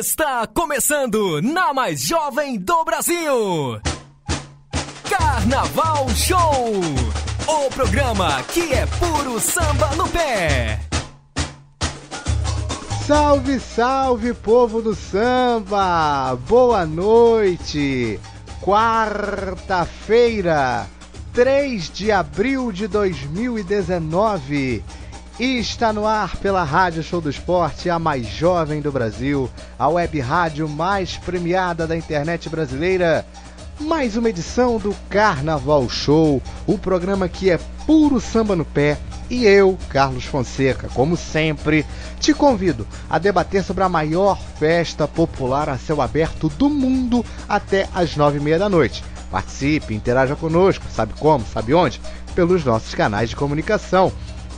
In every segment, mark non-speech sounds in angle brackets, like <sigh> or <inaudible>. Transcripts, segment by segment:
Está começando na mais jovem do Brasil. Carnaval Show. O programa que é puro samba no pé. Salve, salve, povo do samba! Boa noite! Quarta-feira, 3 de abril de 2019. E está no ar pela Rádio Show do Esporte, a mais jovem do Brasil, a web rádio mais premiada da internet brasileira. Mais uma edição do Carnaval Show, o programa que é puro samba no pé. E eu, Carlos Fonseca, como sempre, te convido a debater sobre a maior festa popular a céu aberto do mundo até as nove e meia da noite. Participe, interaja conosco, sabe como, sabe onde? Pelos nossos canais de comunicação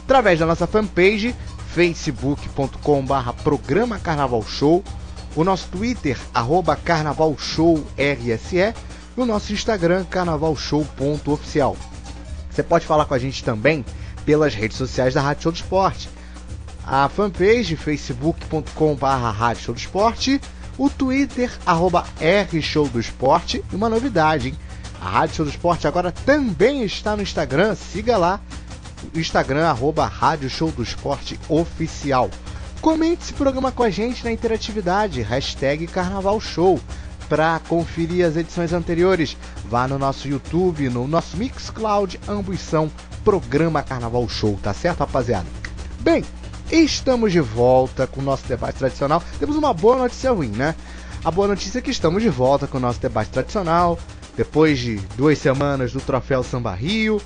através da nossa fanpage facebook.com/barra programa Carnaval Show, o nosso Twitter arroba Carnaval Show RSE e o nosso Instagram carnavalshow.oficial. Você pode falar com a gente também pelas redes sociais da Rádio Show do Esporte. A fanpage facebook.com/barra Rádio Show do Esporte, o Twitter arroba Show do Esporte e uma novidade, hein? A Rádio Show do Esporte agora também está no Instagram, siga lá Instagram, arroba Rádio Show do Esporte Oficial. Comente esse programa com a gente na interatividade, hashtag Carnaval Show. Para conferir as edições anteriores, vá no nosso YouTube, no nosso Mixcloud, ambos são Programa Carnaval Show, tá certo, rapaziada? Bem, estamos de volta com o nosso debate tradicional. Temos uma boa notícia ruim, né? A boa notícia é que estamos de volta com o nosso debate tradicional. Depois de duas semanas do Troféu Samba Rio,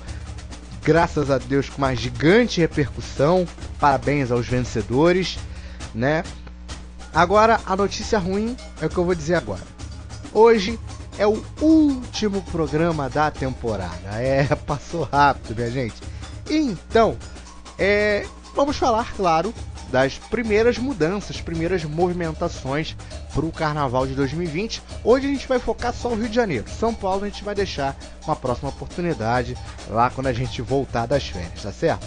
graças a Deus com uma gigante repercussão. Parabéns aos vencedores, né? Agora a notícia ruim é o que eu vou dizer agora. Hoje é o último programa da temporada. É, <laughs> passou rápido, minha gente. Então, é, vamos falar, claro, das primeiras mudanças, primeiras movimentações para o Carnaval de 2020. Hoje a gente vai focar só o Rio de Janeiro. São Paulo a gente vai deixar uma próxima oportunidade lá quando a gente voltar das férias, tá certo?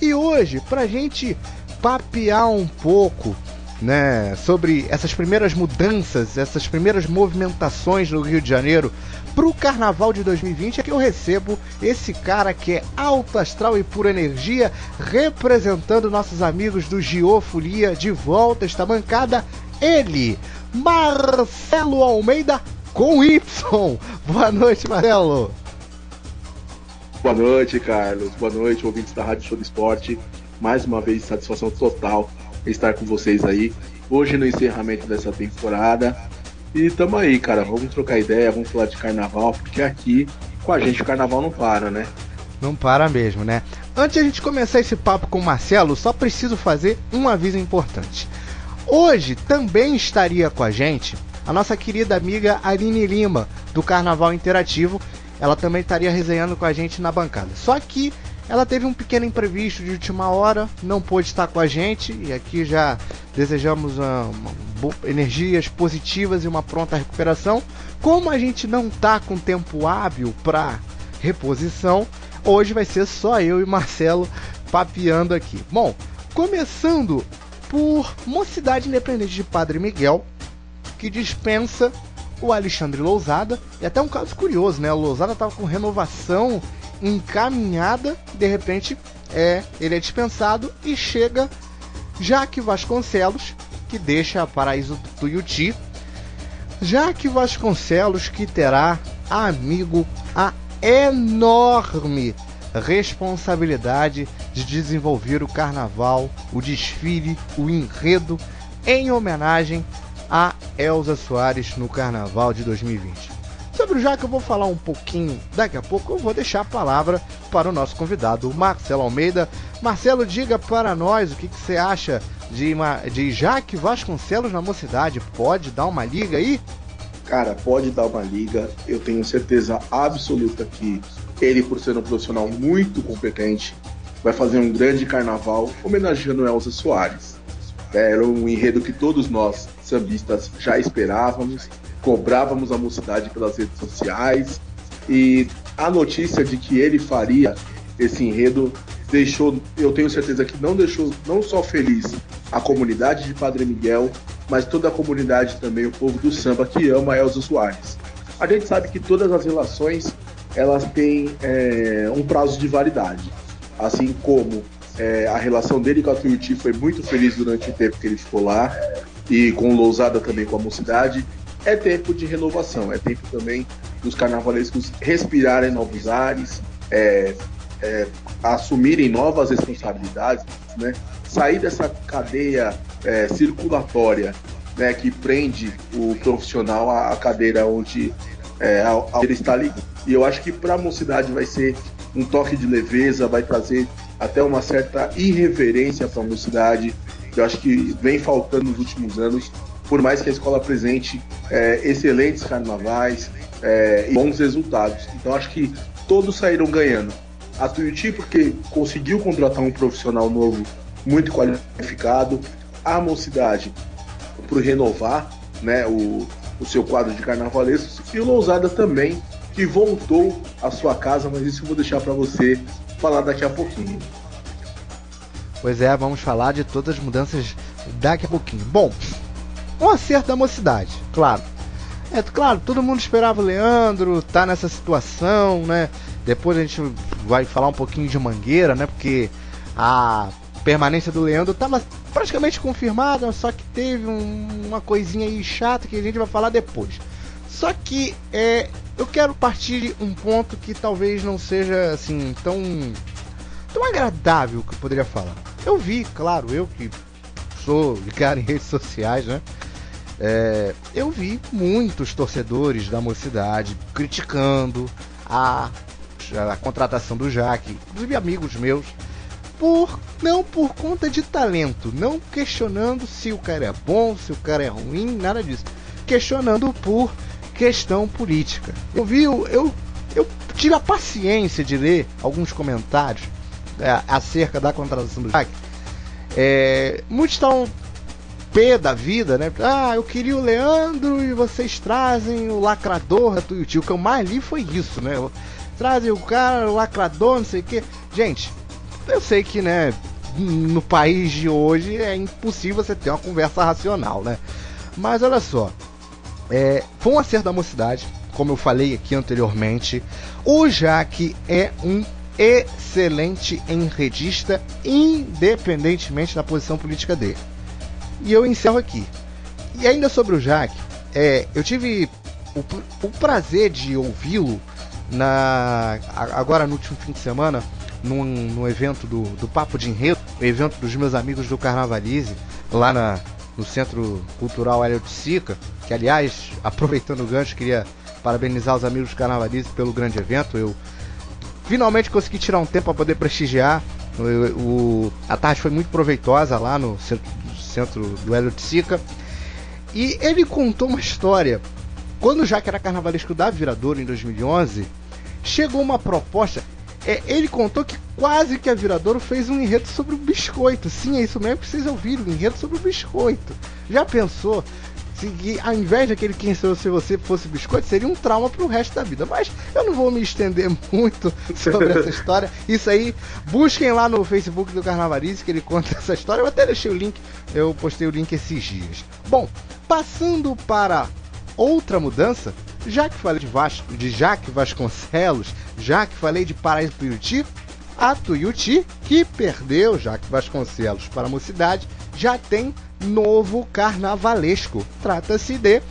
E hoje, para a gente papear um pouco né, sobre essas primeiras mudanças, essas primeiras movimentações no Rio de Janeiro para o Carnaval de 2020 é que eu recebo esse cara que é alto astral e pura energia, representando nossos amigos do Giofolia de volta esta bancada, ele, Marcelo Almeida com Y. Boa noite, Marcelo. Boa noite, Carlos. Boa noite, ouvintes da Rádio Show do Esporte. Mais uma vez, satisfação total estar com vocês aí. Hoje no encerramento dessa temporada. E tamo aí, cara. Vamos trocar ideia, vamos falar de carnaval, porque aqui com a gente o carnaval não para, né? Não para mesmo, né? Antes de a gente começar esse papo com o Marcelo, só preciso fazer um aviso importante. Hoje também estaria com a gente a nossa querida amiga Aline Lima, do Carnaval Interativo. Ela também estaria resenhando com a gente na bancada. Só que ela teve um pequeno imprevisto de última hora, não pôde estar com a gente e aqui já desejamos uma, uma, energias positivas e uma pronta recuperação. Como a gente não tá com tempo hábil para reposição, hoje vai ser só eu e Marcelo papeando aqui. Bom, começando por Mocidade Independente de Padre Miguel, que dispensa o Alexandre Lousada. E até um caso curioso, né? O Lousada estava com renovação encaminhada, de repente é, ele é dispensado e chega Jaque Vasconcelos, que deixa a Paraíso Tuiuti. Jaque Vasconcelos, que terá, amigo, a enorme responsabilidade de desenvolver o carnaval, o desfile, o enredo em homenagem a Elza Soares no carnaval de 2020. Sobre o Jaque eu vou falar um pouquinho daqui a pouco. Eu vou deixar a palavra para o nosso convidado, Marcelo Almeida. Marcelo, diga para nós o que, que você acha de, de Jaque Vasconcelos na mocidade. Pode dar uma liga aí? Cara, pode dar uma liga. Eu tenho certeza absoluta que ele, por ser um profissional muito competente, vai fazer um grande carnaval homenageando Elza Soares. Era um enredo que todos nós, sambistas, já esperávamos cobrávamos a mocidade pelas redes sociais e a notícia de que ele faria esse enredo deixou, eu tenho certeza que não deixou não só feliz a comunidade de Padre Miguel, mas toda a comunidade também, o povo do samba que ama Elza Soares. A gente sabe que todas as relações elas têm é, um prazo de validade, assim como é, a relação dele com a Tuiuti foi muito feliz durante o tempo que ele ficou lá e com Lousada também com a mocidade. É tempo de renovação, é tempo também dos carnavalescos respirarem novos ares, é, é, assumirem novas responsabilidades, né? sair dessa cadeia é, circulatória né, que prende o profissional à cadeira onde é, ele está ali. E eu acho que para a mocidade vai ser um toque de leveza, vai trazer até uma certa irreverência para a mocidade, que eu acho que vem faltando nos últimos anos, por mais que a escola apresente é, excelentes carnavais é, e bons resultados. Então acho que todos saíram ganhando. A Tuiuti porque conseguiu contratar um profissional novo muito qualificado, a mocidade por renovar né, o, o seu quadro de carnavalescos e o Lousada também, que voltou à sua casa, mas isso eu vou deixar para você falar daqui a pouquinho. Pois é, vamos falar de todas as mudanças daqui a pouquinho. Bom, um acerto da mocidade, claro. É claro, todo mundo esperava o Leandro, tá nessa situação, né? Depois a gente vai falar um pouquinho de Mangueira, né? Porque a permanência do Leandro estava praticamente confirmada, só que teve um, uma coisinha aí chata que a gente vai falar depois. Só que é, eu quero partir de um ponto que talvez não seja assim tão tão agradável que eu poderia falar. Eu vi, claro, eu que sou ligado em redes sociais, né? É, eu vi muitos torcedores da mocidade criticando a, a contratação do Jaque, inclusive amigos meus por não por conta de talento, não questionando se o cara é bom, se o cara é ruim, nada disso. Questionando por questão política. Eu vi, eu, eu, tive a paciência de ler alguns comentários é, acerca da contratação do Jack. É, muitos estão pé da vida, né? Ah, eu queria o Leandro e vocês trazem o lacrador da Tuiuti. O que eu mais li foi isso, né? Trazem o cara, o lacrador, não sei o que. Gente, eu sei que, né, no país de hoje é impossível você ter uma conversa racional, né? Mas olha só, é, foi um acerto da mocidade, como eu falei aqui anteriormente. O Jaque é um excelente enredista, independentemente da posição política dele. E eu encerro aqui. E ainda sobre o Jaque, é, eu tive o, o prazer de ouvi-lo na agora no último fim de semana num, num evento do, do Papo de Enredo, evento dos meus amigos do Carnavalize, lá na, no Centro Cultural Hélio de Sica, que aliás, <laughs> aproveitando o gancho, queria parabenizar os amigos do Carnavalize pelo grande evento. Eu finalmente consegui tirar um tempo para poder prestigiar. O, o, a tarde foi muito proveitosa lá no centro, centro do Hélio Sica. E ele contou uma história. Quando já que era carnavalesco da Viradouro em 2011, chegou uma proposta é, ele contou que quase que a Viradouro fez um enredo sobre o biscoito. Sim, é isso mesmo que vocês ouviram, um enredo sobre o biscoito. Já pensou? Se, ao invés daquele quem sou se você fosse biscoito, seria um trauma pro resto da vida. Mas eu não vou me estender <laughs> muito sobre essa <laughs> história. Isso aí, busquem lá no Facebook do Carnavalize que ele conta <laughs> essa história. Eu até deixei o link, eu postei o link esses dias. Bom, passando para outra mudança, já que falei de, Vasco, de Jaque Vasconcelos, já que falei de Paraíso Tuiuti, a Tuiuti, que perdeu Jaque Vasconcelos para a mocidade, já tem novo carnavalesco. Trata-se de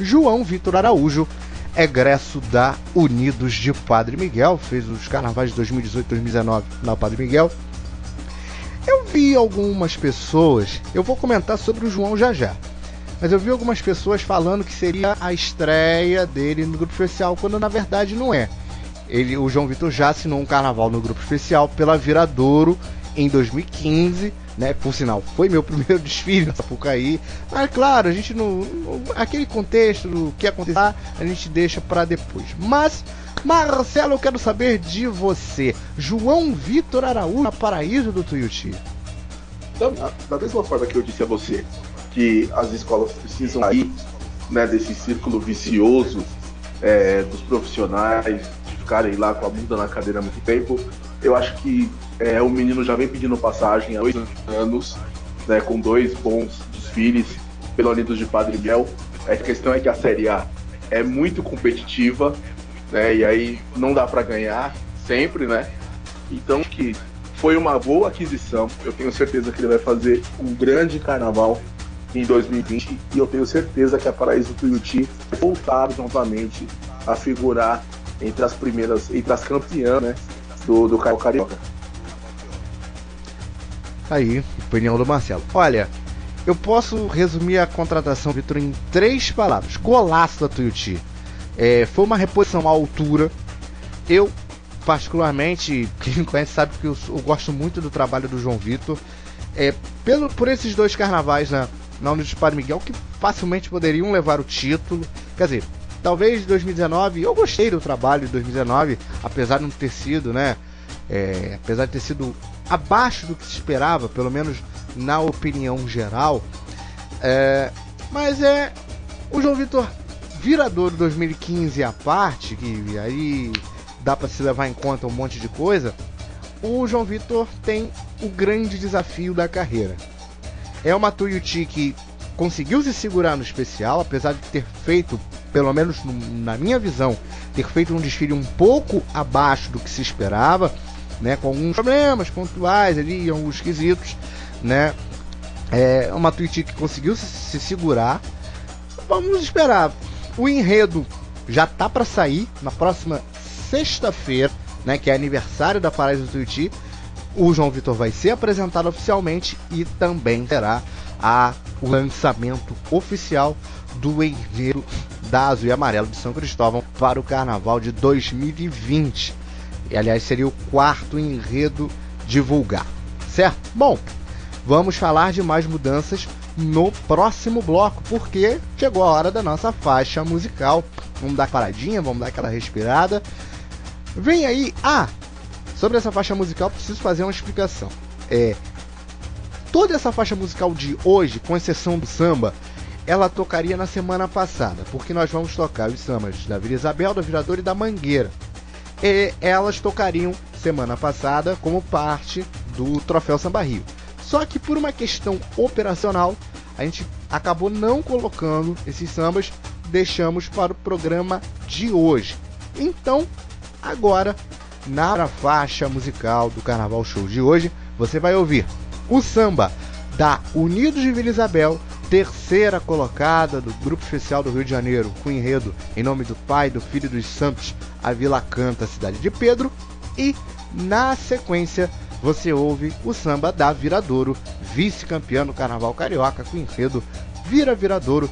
João Vitor Araújo, egresso da Unidos de Padre Miguel, fez os carnavais de 2018 e 2019 na Padre Miguel. Eu vi algumas pessoas, eu vou comentar sobre o João já já. Mas eu vi algumas pessoas falando que seria a estreia dele no grupo especial, quando na verdade não é. Ele, o João Vitor já assinou um carnaval no grupo especial pela Viradouro em 2015, né? Por sinal, foi meu <laughs> primeiro desfile na Sapucaí. Mas claro, a gente não. Aquele contexto do que acontecer, a gente deixa para depois. Mas, Marcelo, eu quero saber de você. João Vitor Araújo, paraíso do Tuiuti. Da, da mesma forma que eu disse a você, que as escolas precisam sair né, desse círculo vicioso é, dos profissionais de ficarem lá com a bunda na cadeira há muito tempo. Eu acho que é, o menino já vem pedindo passagem há dois anos, né, com dois bons desfiles. pelo Unidos de Padre Miguel. A questão é que a Série A é muito competitiva, né? E aí não dá para ganhar sempre, né? Então que foi uma boa aquisição. Eu tenho certeza que ele vai fazer um grande carnaval em 2020 e eu tenho certeza que a Paraíso Tuiuti voltar novamente a figurar entre as primeiras, entre as campeãs né, do, do Carioca. Aí, opinião do Marcelo. Olha, eu posso resumir a contratação, Vitor, em três palavras. Golaço da Tuiuti. É, foi uma reposição à altura. Eu, particularmente, <laughs> quem me conhece sabe que eu, eu gosto muito do trabalho do João Vitor. É, pelo, por esses dois carnavais na, na Unidos Padre Miguel, que facilmente poderiam levar o título. Quer dizer, talvez 2019, eu gostei do trabalho de 2019, apesar de não ter sido, né? É, apesar de ter sido abaixo do que se esperava, pelo menos na opinião geral. É, mas é o João Vitor Viradouro 2015 à parte, que aí dá para se levar em conta um monte de coisa. O João Vitor tem o grande desafio da carreira. É uma Tuiuti que conseguiu se segurar no especial, apesar de ter feito, pelo menos na minha visão, ter feito um desfile um pouco abaixo do que se esperava né, com alguns problemas pontuais ali, alguns quesitos, né? É uma Twitch que conseguiu se, se segurar. Vamos esperar. O enredo já tá para sair na próxima sexta-feira, né, que é aniversário da Paraíso Twitch. O João Vitor vai ser apresentado oficialmente e também terá a, o lançamento oficial do enredo da Azul e Amarelo de São Cristóvão para o Carnaval de 2020. E aliás, seria o quarto enredo divulgar, certo? Bom, vamos falar de mais mudanças no próximo bloco, porque chegou a hora da nossa faixa musical. Vamos dar paradinha, vamos dar aquela respirada. Vem aí. Ah, sobre essa faixa musical, preciso fazer uma explicação. É. Toda essa faixa musical de hoje, com exceção do samba, ela tocaria na semana passada, porque nós vamos tocar os sambas da Vila Isabel, da Virador e da Mangueira e elas tocariam semana passada como parte do Troféu Samba Rio. Só que por uma questão operacional, a gente acabou não colocando esses sambas, deixamos para o programa de hoje. Então, agora, na faixa musical do Carnaval Show de hoje, você vai ouvir o samba da Unidos de Vila Isabel terceira colocada do Grupo Especial do Rio de Janeiro, com enredo Em Nome do Pai, do Filho e dos Santos, a Vila Canta, Cidade de Pedro. E, na sequência, você ouve o samba da Viradouro, vice-campeã no Carnaval Carioca, com enredo Vira Viradouro.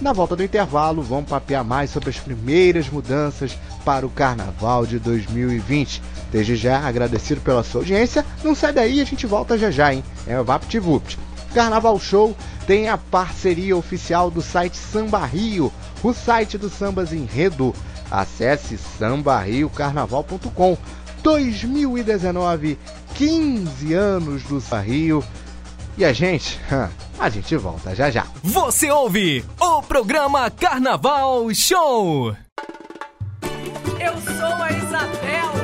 Na volta do intervalo, vamos papear mais sobre as primeiras mudanças para o Carnaval de 2020. Desde já, agradecido pela sua audiência. Não sai daí, a gente volta já já, hein? É o VaptVupt. Carnaval Show tem a parceria oficial do site Samba Rio, o site do Sambas Enredo. Acesse sambarriocarnaval.com. 2019, 15 anos do Samba Rio. E a gente, a gente volta já já. Você ouve o programa Carnaval Show. Eu sou a Isabel,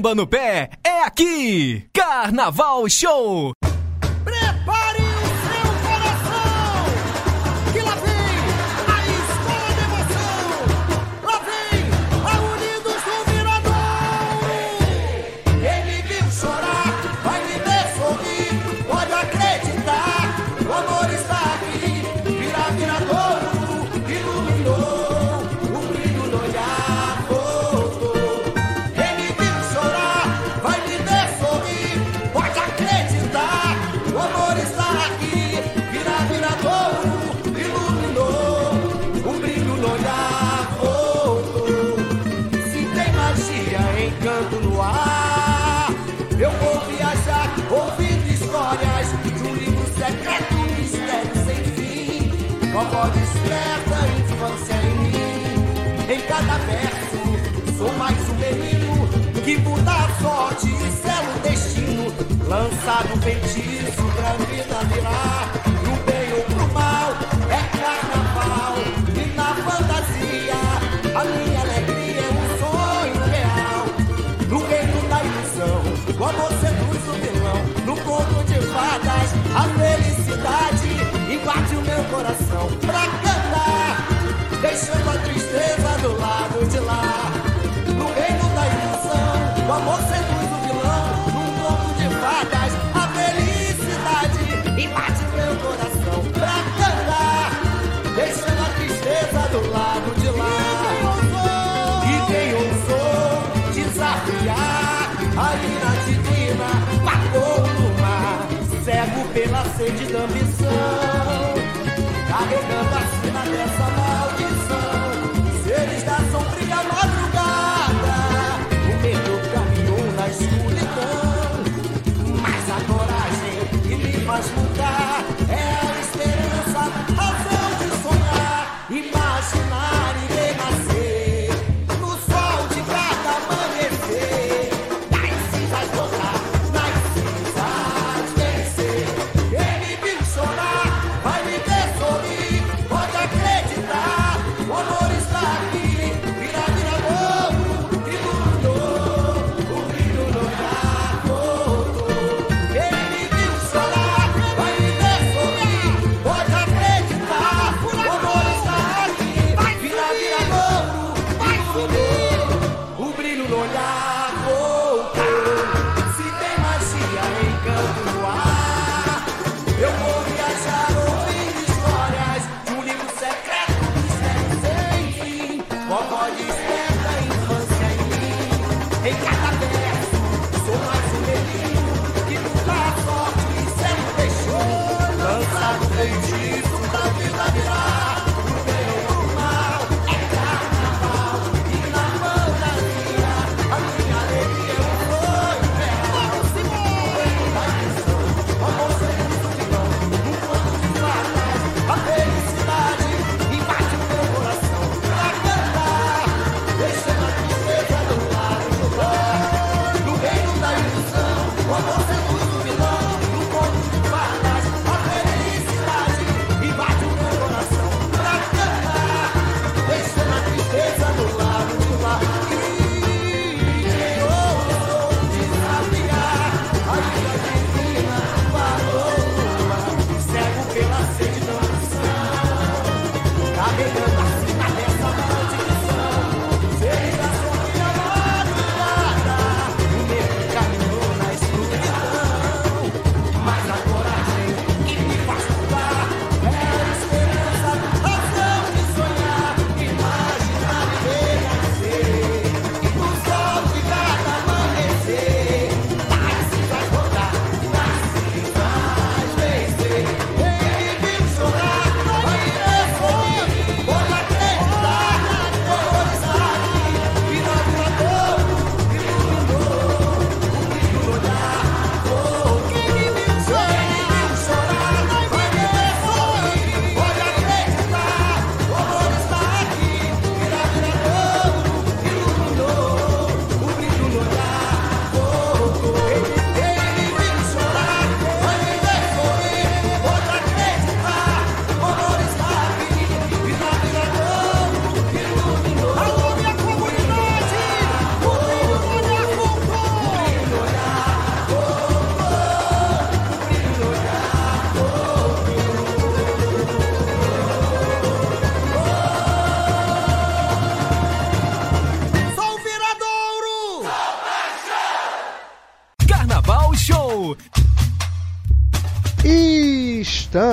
samba no pé é aqui! Carnaval Show! cada verso. Sou mais um menino que muda a sorte e sela o destino. Lançado feitiço pra vida virar. De da ambição, carregando a sina dessa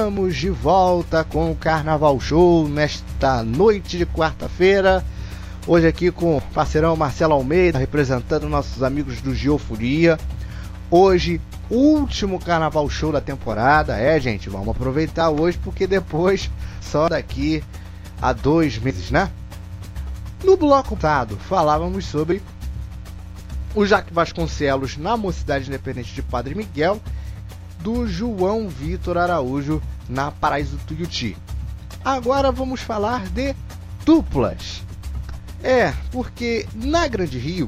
estamos de volta com o Carnaval Show nesta noite de quarta-feira. Hoje aqui com o parceirão Marcelo Almeida, representando nossos amigos do Geoforia. Hoje, último Carnaval Show da temporada. É, gente, vamos aproveitar hoje porque depois, só daqui a dois meses, né? No bloco passado, falávamos sobre o Jaque Vasconcelos na Mocidade Independente de Padre Miguel do João Vitor Araújo na Paraíso Tuiuti. Agora vamos falar de duplas. É, porque na Grande Rio,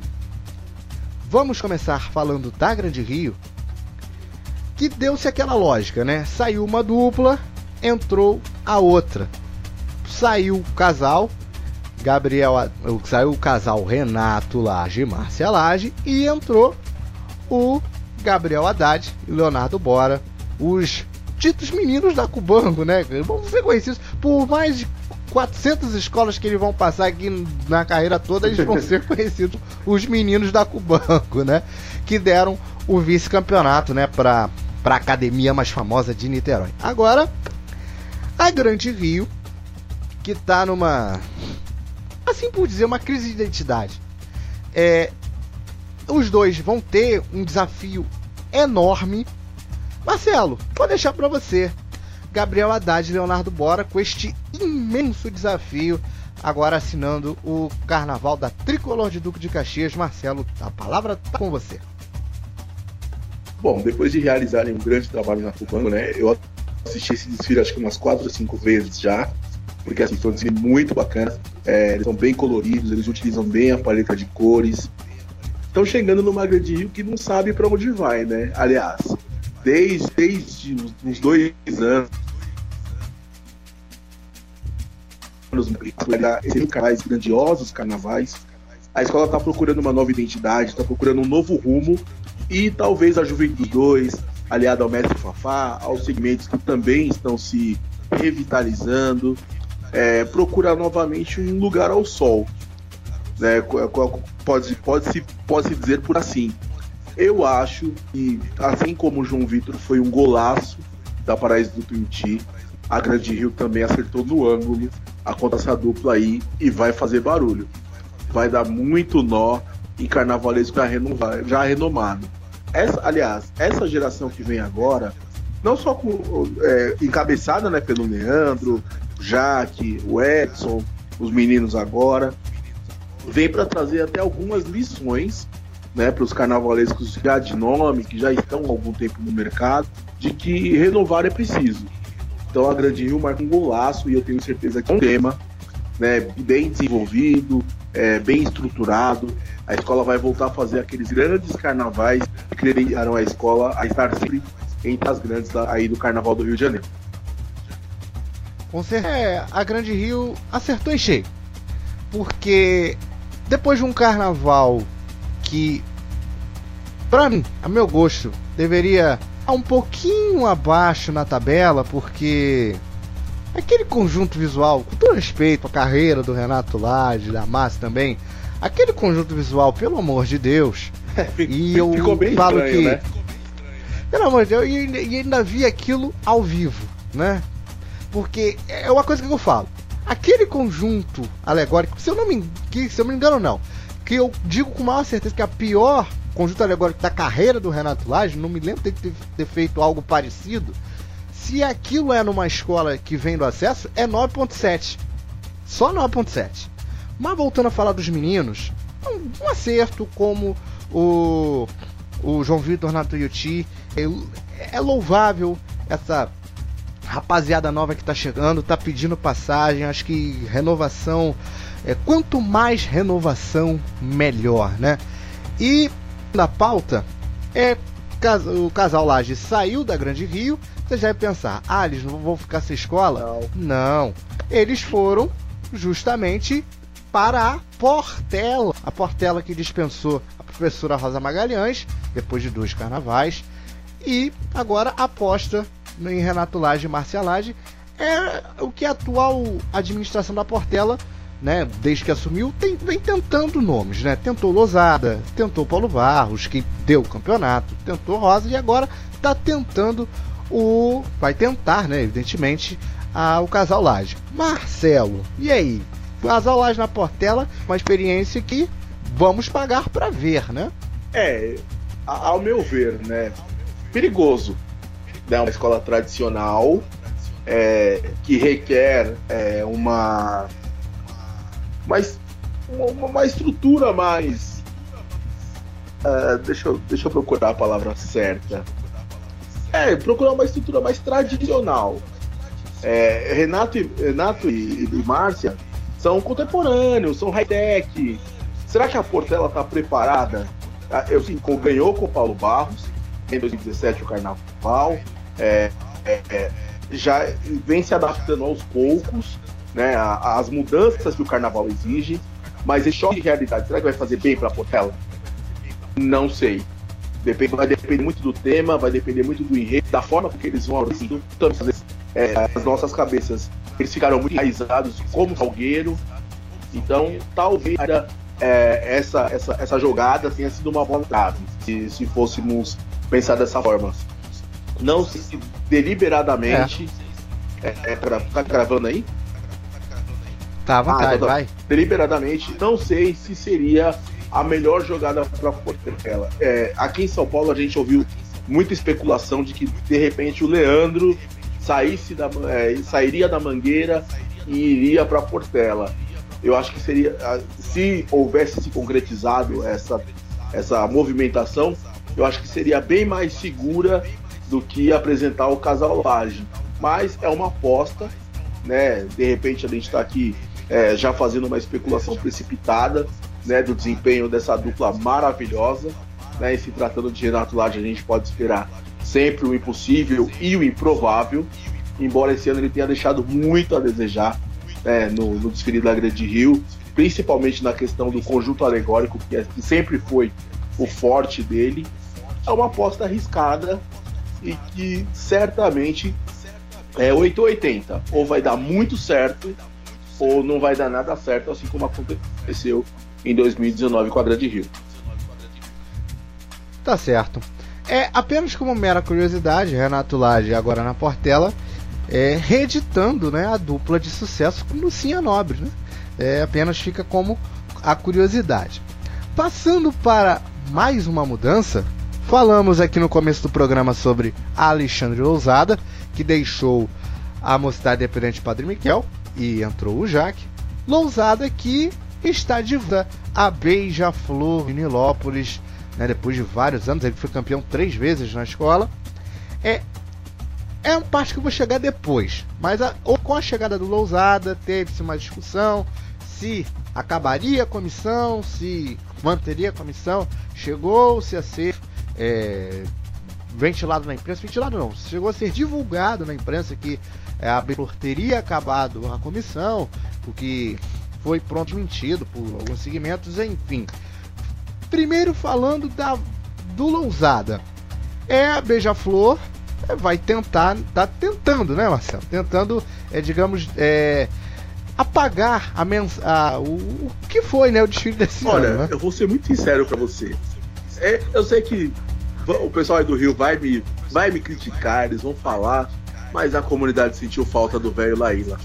vamos começar falando da Grande Rio, que deu-se aquela lógica, né? Saiu uma dupla, entrou a outra. Saiu o casal, Gabriel, saiu o casal Renato Lage e Márcia Lage e entrou o Gabriel Haddad e Leonardo Bora, os ditos meninos da Cubango, né? Vão ser conhecidos por mais de 400 escolas que eles vão passar aqui na carreira toda, eles vão ser <laughs> conhecidos os meninos da Cubango, né? Que deram o vice-campeonato, né, para para a academia mais famosa de Niterói. Agora, a Grande Rio, que tá numa assim por dizer, uma crise de identidade. É, os dois vão ter um desafio enorme. Marcelo, vou deixar para você. Gabriel Haddad e Leonardo Bora com este imenso desafio, agora assinando o Carnaval da Tricolor de Duque de Caxias. Marcelo, a palavra tá com você. Bom, depois de realizarem um grande trabalho na Cubango, né? Eu assisti esse desfile acho que umas quatro ou cinco vezes já porque assim, foi um desfile muito bacana. É, eles são bem coloridos, eles utilizam bem a paleta de cores. Estão chegando numa grande rio que não sabe para onde vai, né? Aliás, desde, desde uns dois anos. Esses carnavais grandiosos carnavais. A escola está procurando uma nova identidade, está procurando um novo rumo e talvez a Juventude 2, aliada ao Mestre Fafá, aos segmentos que também estão se revitalizando, é, procurar novamente um lugar ao sol. Né? Pode, pode, se, pode se dizer por assim. Eu acho que, assim como o João Vitor foi um golaço da Paraíso do Tuiuti, a Grande Rio também acertou no ângulo a conta essa dupla aí e vai fazer barulho. Vai dar muito nó em carnavalesco já renomado. Essa, aliás, essa geração que vem agora, não só com, é, encabeçada né, pelo Leandro, Jaque, o Edson, os meninos agora, vem para trazer até algumas lições né, para os carnavalescos já de nome, que já estão há algum tempo no mercado, de que renovar é preciso. Então a Grande Rio marca um golaço e eu tenho certeza que é um tema né, bem desenvolvido, é, bem estruturado. A escola vai voltar a fazer aqueles grandes carnavais que criaram a escola a estar sempre entre as grandes aí do Carnaval do Rio de Janeiro. Com certeza, é, a Grande Rio acertou em cheio. Porque depois de um carnaval que, pra mim, a meu gosto, deveria estar um pouquinho abaixo na tabela, porque aquele conjunto visual, com todo respeito à carreira do Renato Lage, da Massa também, aquele conjunto visual, pelo amor de Deus. É, e eu falo estranho, que. Né? Pelo amor de Deus, e, e ainda vi aquilo ao vivo, né? Porque é uma coisa que eu falo. Aquele conjunto alegórico, se eu não me, que, se eu não me engano, não. Que eu digo com maior certeza que a pior conjunto alegórico da carreira do Renato Lage, não me lembro de ter, ter feito algo parecido. Se aquilo é numa escola que vem do acesso, é 9.7. Só 9.7. Mas voltando a falar dos meninos, um, um acerto como o, o João Vitor na Tuiuti. É, é louvável essa rapaziada nova que tá chegando, tá pedindo passagem. Acho que renovação, é, quanto mais renovação, melhor, né? E na pauta é o casal Laje saiu da Grande Rio. Você já vai pensar, ah, eles não vão ficar sem escola? Não. não. Eles foram justamente para a Portela. A Portela que dispensou a professora Rosa Magalhães, depois de dois carnavais. E agora aposta em Renato Lage e Marcia Lage, é o que a atual administração da Portela né, desde que assumiu, tem, vem tentando nomes, né? Tentou Losada, tentou Paulo Barros, que deu o campeonato, tentou Rosa e agora está tentando o. Vai tentar, né? Evidentemente, a, o casal Laje. Marcelo, e aí? Casal Laje na Portela, uma experiência que vamos pagar para ver, né? É, ao meu ver, né? Perigoso. Né? Uma escola tradicional é, que requer é, uma, mais, uma, uma estrutura mais. Uh, deixa, eu, deixa eu procurar a palavra certa. É, procurar uma estrutura mais tradicional. É, Renato, e, Renato e, e Márcia são contemporâneos, são high-tech. Será que a Portela está preparada? Ah, eu sim, ganhou com o Paulo Barros em 2017 o Carnaval. É, é, é, já vem se adaptando aos poucos, né, às mudanças que o Carnaval exige. Mas esse choque de realidade, será que vai fazer bem para a Portela? Não sei. Depende, vai depender muito do tema, vai depender muito do enredo, da forma que eles vão. Então, é, as nossas cabeças eles ficaram muito enraizados como Salgueiro. Então, talvez é, essa, essa, essa jogada tenha sido uma trave, se, se fôssemos pensar dessa forma. Não sei se deliberadamente. É. É, é tá gravando aí? Tá, vontade, ah, então, tá. vai. Deliberadamente, não sei se seria a melhor jogada para Portela. É, aqui em São Paulo a gente ouviu muita especulação de que de repente o Leandro saísse da, é, sairia da Mangueira e iria para Portela. Eu acho que seria, se houvesse se concretizado essa, essa movimentação, eu acho que seria bem mais segura do que apresentar o casal Laje. Mas é uma aposta, né? De repente a gente está aqui é, já fazendo uma especulação precipitada, né? Do desempenho dessa dupla maravilhosa, né? E se tratando de Renato Laje, a gente pode esperar sempre o impossível e o improvável, embora esse ano ele tenha deixado muito a desejar né, no, no da Grande Rio, principalmente na questão do conjunto alegórico, que, é, que sempre foi o forte dele. É uma aposta arriscada e que certamente é 880. Ou vai dar muito certo, ou não vai dar nada certo, assim como aconteceu em 2019 com a Grande Rio. Tá certo. É apenas como mera curiosidade, Renato Lage agora na Portela, é, reeditando né, a dupla de sucesso com Lucinha Nobre. Né? É, apenas fica como a curiosidade. Passando para mais uma mudança, falamos aqui no começo do programa sobre Alexandre Lousada, que deixou a Mocidade Independente Padre Miquel e entrou o Jaque. Lousada que está de volta a Beija-Flor, Nilópolis, né, depois de vários anos, ele foi campeão três vezes na escola. É, é uma parte que eu vou chegar depois, mas a, com a chegada do Lousada teve-se uma discussão se acabaria a comissão, se manteria a comissão, chegou-se a ser é, ventilado na imprensa, ventilado não, chegou a ser divulgado na imprensa que a Betor teria acabado a comissão, o que foi pronto mentido por alguns segmentos, enfim. Primeiro falando da do Lousada. É a Beija-Flor é, vai tentar, tá tentando, né, Marcelo? Tentando, é, digamos, é, apagar a mens a, o, o, que foi, né, o desfile desse Olha, ano. Né? eu vou ser muito sincero para você. É, eu sei que o pessoal aí do Rio vai me, vai me criticar, eles vão falar, mas a comunidade sentiu falta do velho Laíla.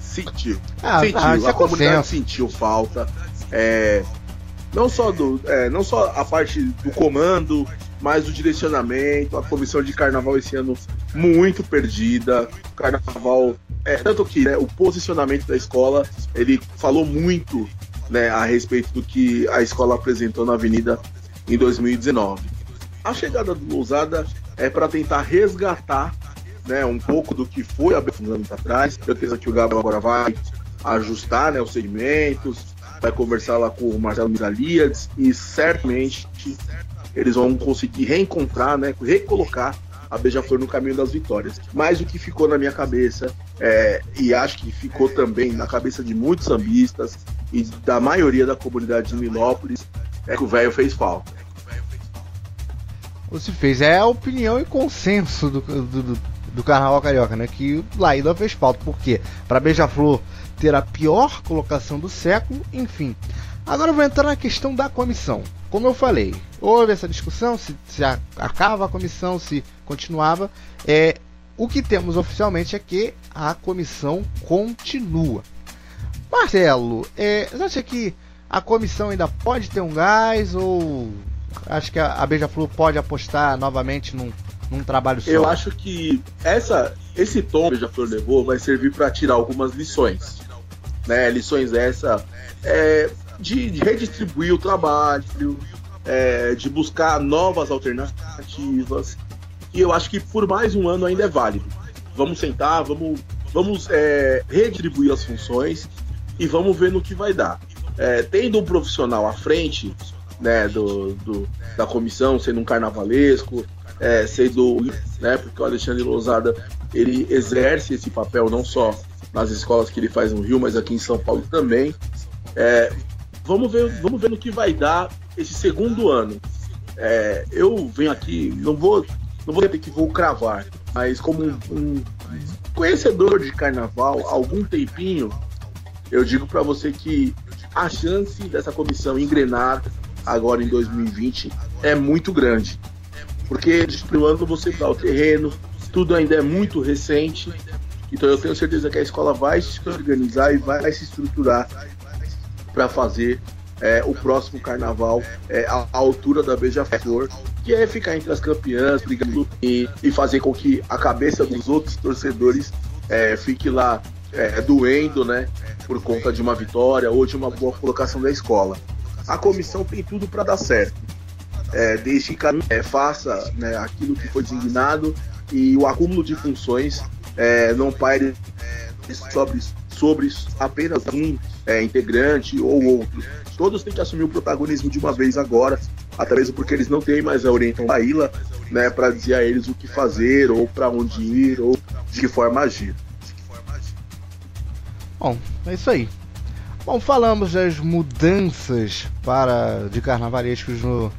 Sentiu. Ah, sentiu. Ah, a é comunidade sentiu falta. É, não só do é, não só a parte do comando mas o direcionamento a comissão de carnaval esse ano muito perdida carnaval é, tanto que né, o posicionamento da escola ele falou muito né, a respeito do que a escola apresentou na avenida em 2019 a chegada do Lousada é para tentar resgatar né, um pouco do que foi há anos atrás. Tenho que o Gabriel agora vai ajustar né, os segmentos, vai conversar lá com o Marcelo Miraliades e certamente eles vão conseguir reencontrar, né, recolocar a Beija-Flor no caminho das vitórias. Mas o que ficou na minha cabeça, é, e acho que ficou também na cabeça de muitos sambistas e da maioria da comunidade de Milópolis, é que o velho fez falta. Você fez, é a opinião e consenso do, do, do, do Carnaval Carioca, né? Que Laída fez falta. Por quê? Para Beija-Flor ter a pior colocação do século, enfim. Agora eu vou entrar na questão da comissão. Como eu falei, houve essa discussão se, se acaba a comissão, se continuava. É, o que temos oficialmente é que a comissão continua. Marcelo, é, você acha que a comissão ainda pode ter um gás ou acho que a, Beija-Flor pode apostar novamente num, num trabalho só? Eu acho que essa, esse tom que a Beija-Flor levou vai servir para tirar algumas lições. Né? Lições essa é, de, de redistribuir o trabalho, é, de buscar novas alternativas. E eu acho que por mais um ano ainda é válido. Vamos sentar, vamos, vamos é, redistribuir as funções e vamos ver no que vai dar. É, tendo um profissional à frente né, do, do, da comissão, sendo um carnavalesco, é, sendo, né, porque o Alexandre Lousada ele exerce esse papel não só nas escolas que ele faz no Rio, mas aqui em São Paulo também. É, vamos ver, vamos ver no que vai dar esse segundo ano. É, eu venho aqui, não vou, não vou ter que vou cravar, mas como um, um conhecedor de carnaval, algum tempinho, eu digo para você que a chance dessa comissão engrenar agora em 2020 é muito grande. Porque ano você dá o terreno, tudo ainda é muito recente, então eu tenho certeza que a escola vai se organizar e vai se estruturar para fazer é, o próximo carnaval é, à, altura da Beija-Flor, que é ficar entre as campeãs, brigando e, e, fazer com que a cabeça dos outros torcedores é, fique lá é, doendo, né, por conta de uma vitória ou de uma boa colocação da escola. A comissão tem tudo para dar certo, é, desde que é, faça né, aquilo que foi designado e o acúmulo de funções é, não paire sobre, sobre apenas um é, integrante ou outro. Todos têm que assumir o protagonismo de uma vez agora, até mesmo porque eles não têm mais a orientação da ilha, né, para dizer a eles o que fazer, ou para onde ir, ou de que forma agir. Bom, é isso aí. Bom, falamos das mudanças para de carnavalescos no,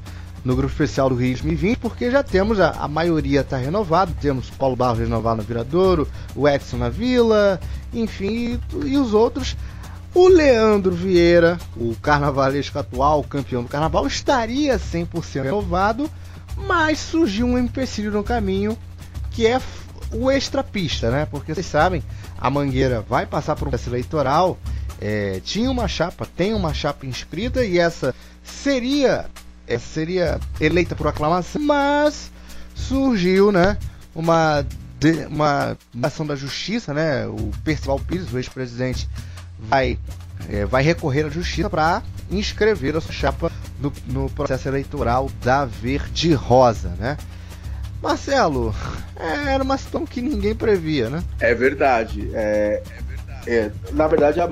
no grupo especial do Rio 2020, porque já temos a, a maioria está renovado, temos Paulo Barros renovado na Viradouro, o Edson na Vila, enfim, e, e os outros. O Leandro Vieira, o carnavalesco atual, campeão do carnaval, estaria 100% renovado, mas surgiu um empecilho no caminho, que é o extra-pista, né? Porque vocês sabem, a Mangueira vai passar por um processo eleitoral, é, tinha uma chapa, tem uma chapa inscrita e essa seria é, seria eleita por aclamação, mas surgiu, né, uma de, uma ação da justiça, né, o Percival Pires, o ex-presidente, vai é, vai recorrer à justiça para inscrever a sua chapa no, no, processo eleitoral da Verde Rosa, né? Marcelo, é, era uma situação que ninguém previa, né? É verdade. É, é, na verdade, a,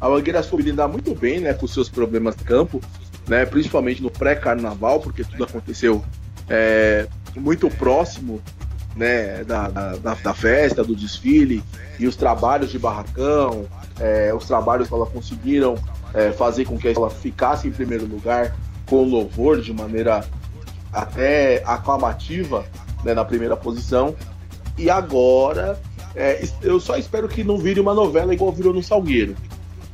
a Mangueira soube lidar muito bem né, com seus problemas de campo né, principalmente no pré-carnaval, porque tudo aconteceu é, muito próximo né, da, da, da, festa, do desfile, e os trabalhos de barracão, é, os trabalhos que elas conseguiram é, fazer com que ela ficasse em primeiro lugar com louvor de maneira até aclamativa né, na primeira posição. E agora é, eu só espero que não vire uma novela igual virou no Salgueiro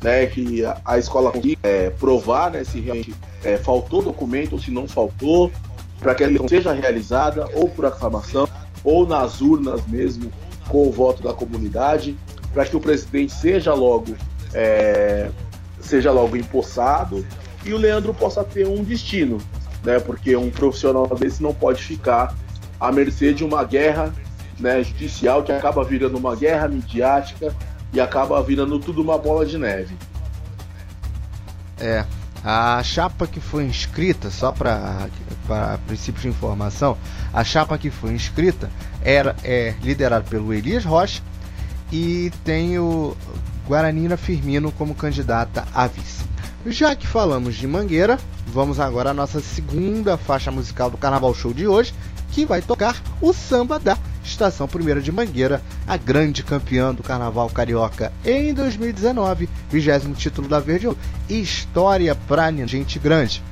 né, que a, escola consiga é, provar né, se realmente é, faltou documento ou se não faltou, para que a eleição seja realizada ou por aclamação ou nas urnas mesmo com o voto da comunidade, para que o presidente seja logo é, seja logo empossado e o Leandro possa ter um destino, né? Porque um profissional desse não pode ficar à mercê de uma guerra né, judicial que acaba virando uma guerra midiática e acaba virando tudo uma bola de neve. É, a chapa que foi inscrita, só para princípio de informação, a chapa que foi inscrita era é liderada pelo Elias Rocha e tem o Guaranina Firmino como candidata a vice. Já que falamos de Mangueira, vamos agora à nossa segunda faixa musical do Carnaval Show de hoje, que vai tocar o samba da Estação Primeira de Mangueira, a grande campeã do Carnaval Carioca em 2019, vigésimo título da Verde História pra gente grande.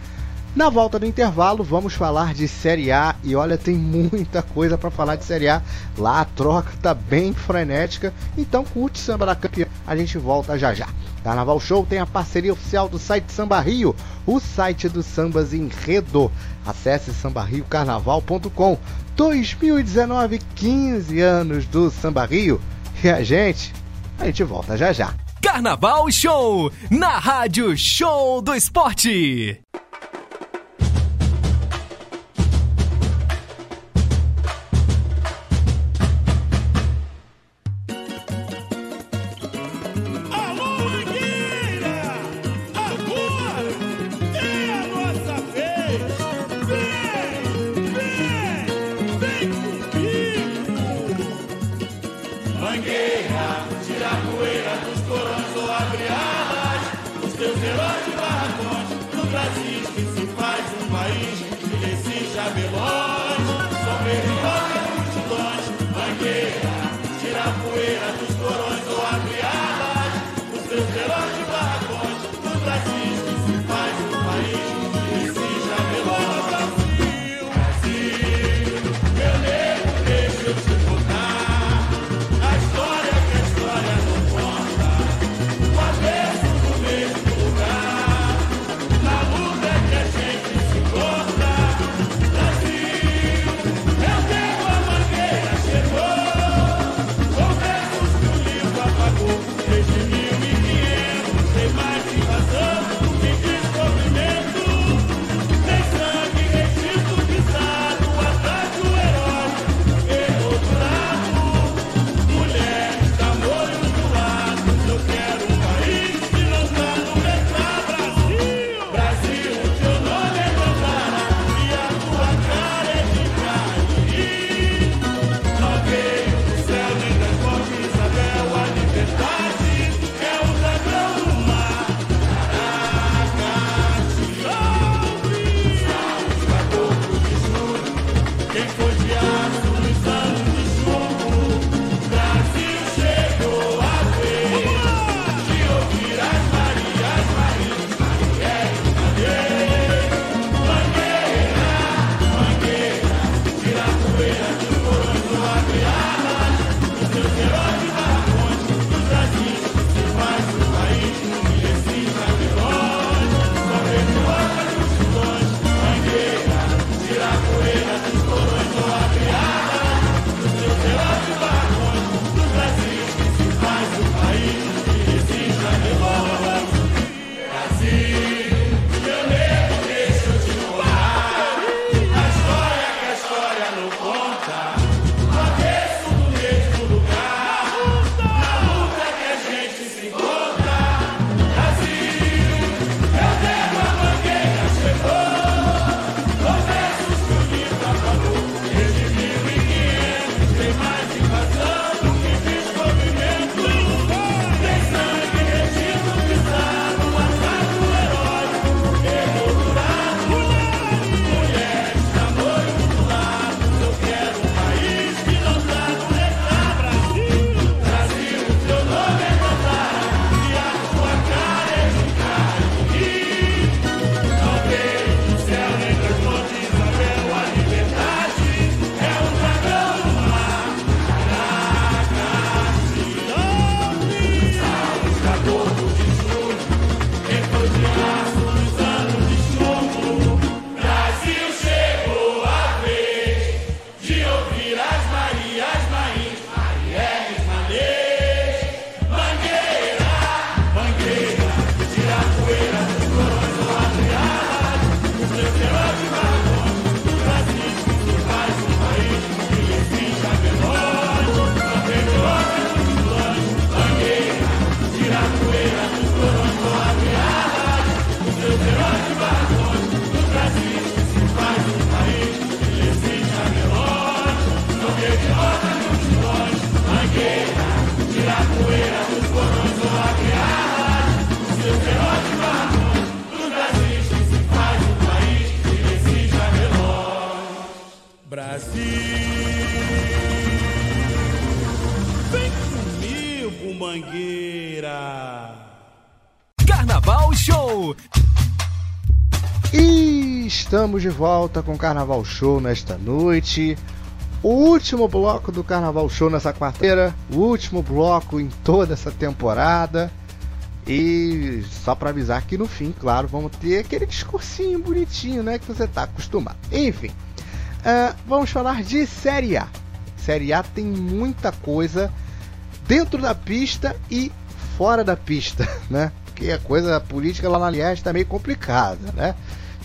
Na volta do intervalo, vamos falar de Série A e olha, tem muita coisa para falar de Série A. Lá a troca tá bem frenética, então curte Samba da Campeã. A gente volta já já. Carnaval Show tem a parceria oficial do site Samba Rio, o site dos sambas enredo. Acesse sambarriocarnaval.com. 2019, 15 anos do Samba Rio. E a gente, a gente volta já já. Carnaval Show, na Rádio Show do Esporte. Estamos de volta com o Carnaval Show nesta noite. O último bloco do Carnaval Show nessa quarta-feira, o último bloco em toda essa temporada. E só para avisar que no fim, claro, vamos ter aquele discursinho bonitinho, né, que você tá acostumado. Enfim, uh, vamos falar de Série A. Série A tem muita coisa dentro da pista e fora da pista, <laughs> né? Porque a coisa política lá na Aliás tá meio complicada, né?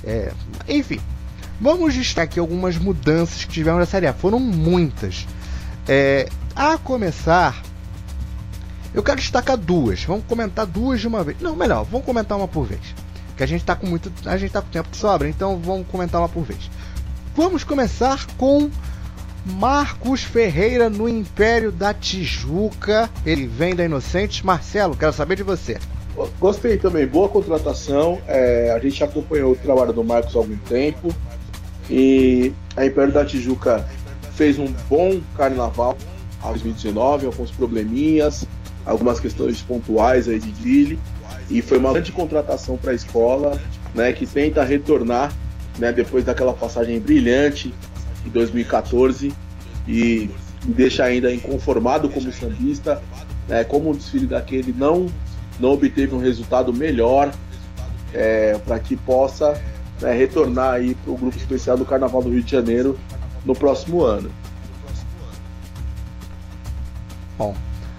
É, enfim, vamos destacar algumas mudanças que tivemos na Série A. Foram muitas. É, a começar, eu quero destacar duas. Vamos comentar duas de uma vez. Não, melhor, vamos comentar uma por vez. Que a gente está com muito, a gente tá com tempo de sobra, então vamos comentar uma por vez. Vamos começar com Marcos Ferreira no Império da Tijuca. Ele vem da Inocentes. Marcelo, quero saber de você. Gostei também, boa contratação. É, a gente acompanhou o trabalho do Marcos há algum tempo. E a Império da Tijuca fez um bom carnaval em 2019, alguns probleminhas, algumas questões pontuais aí de drill. E foi uma grande contratação para a escola, né, que tenta retornar né, depois daquela passagem brilhante em 2014 e me deixa ainda inconformado como sambista, né, como o desfile daquele não, não obteve um resultado melhor é, para que possa né, retornar aí para o grupo especial do Carnaval do Rio de Janeiro no próximo ano. Bom,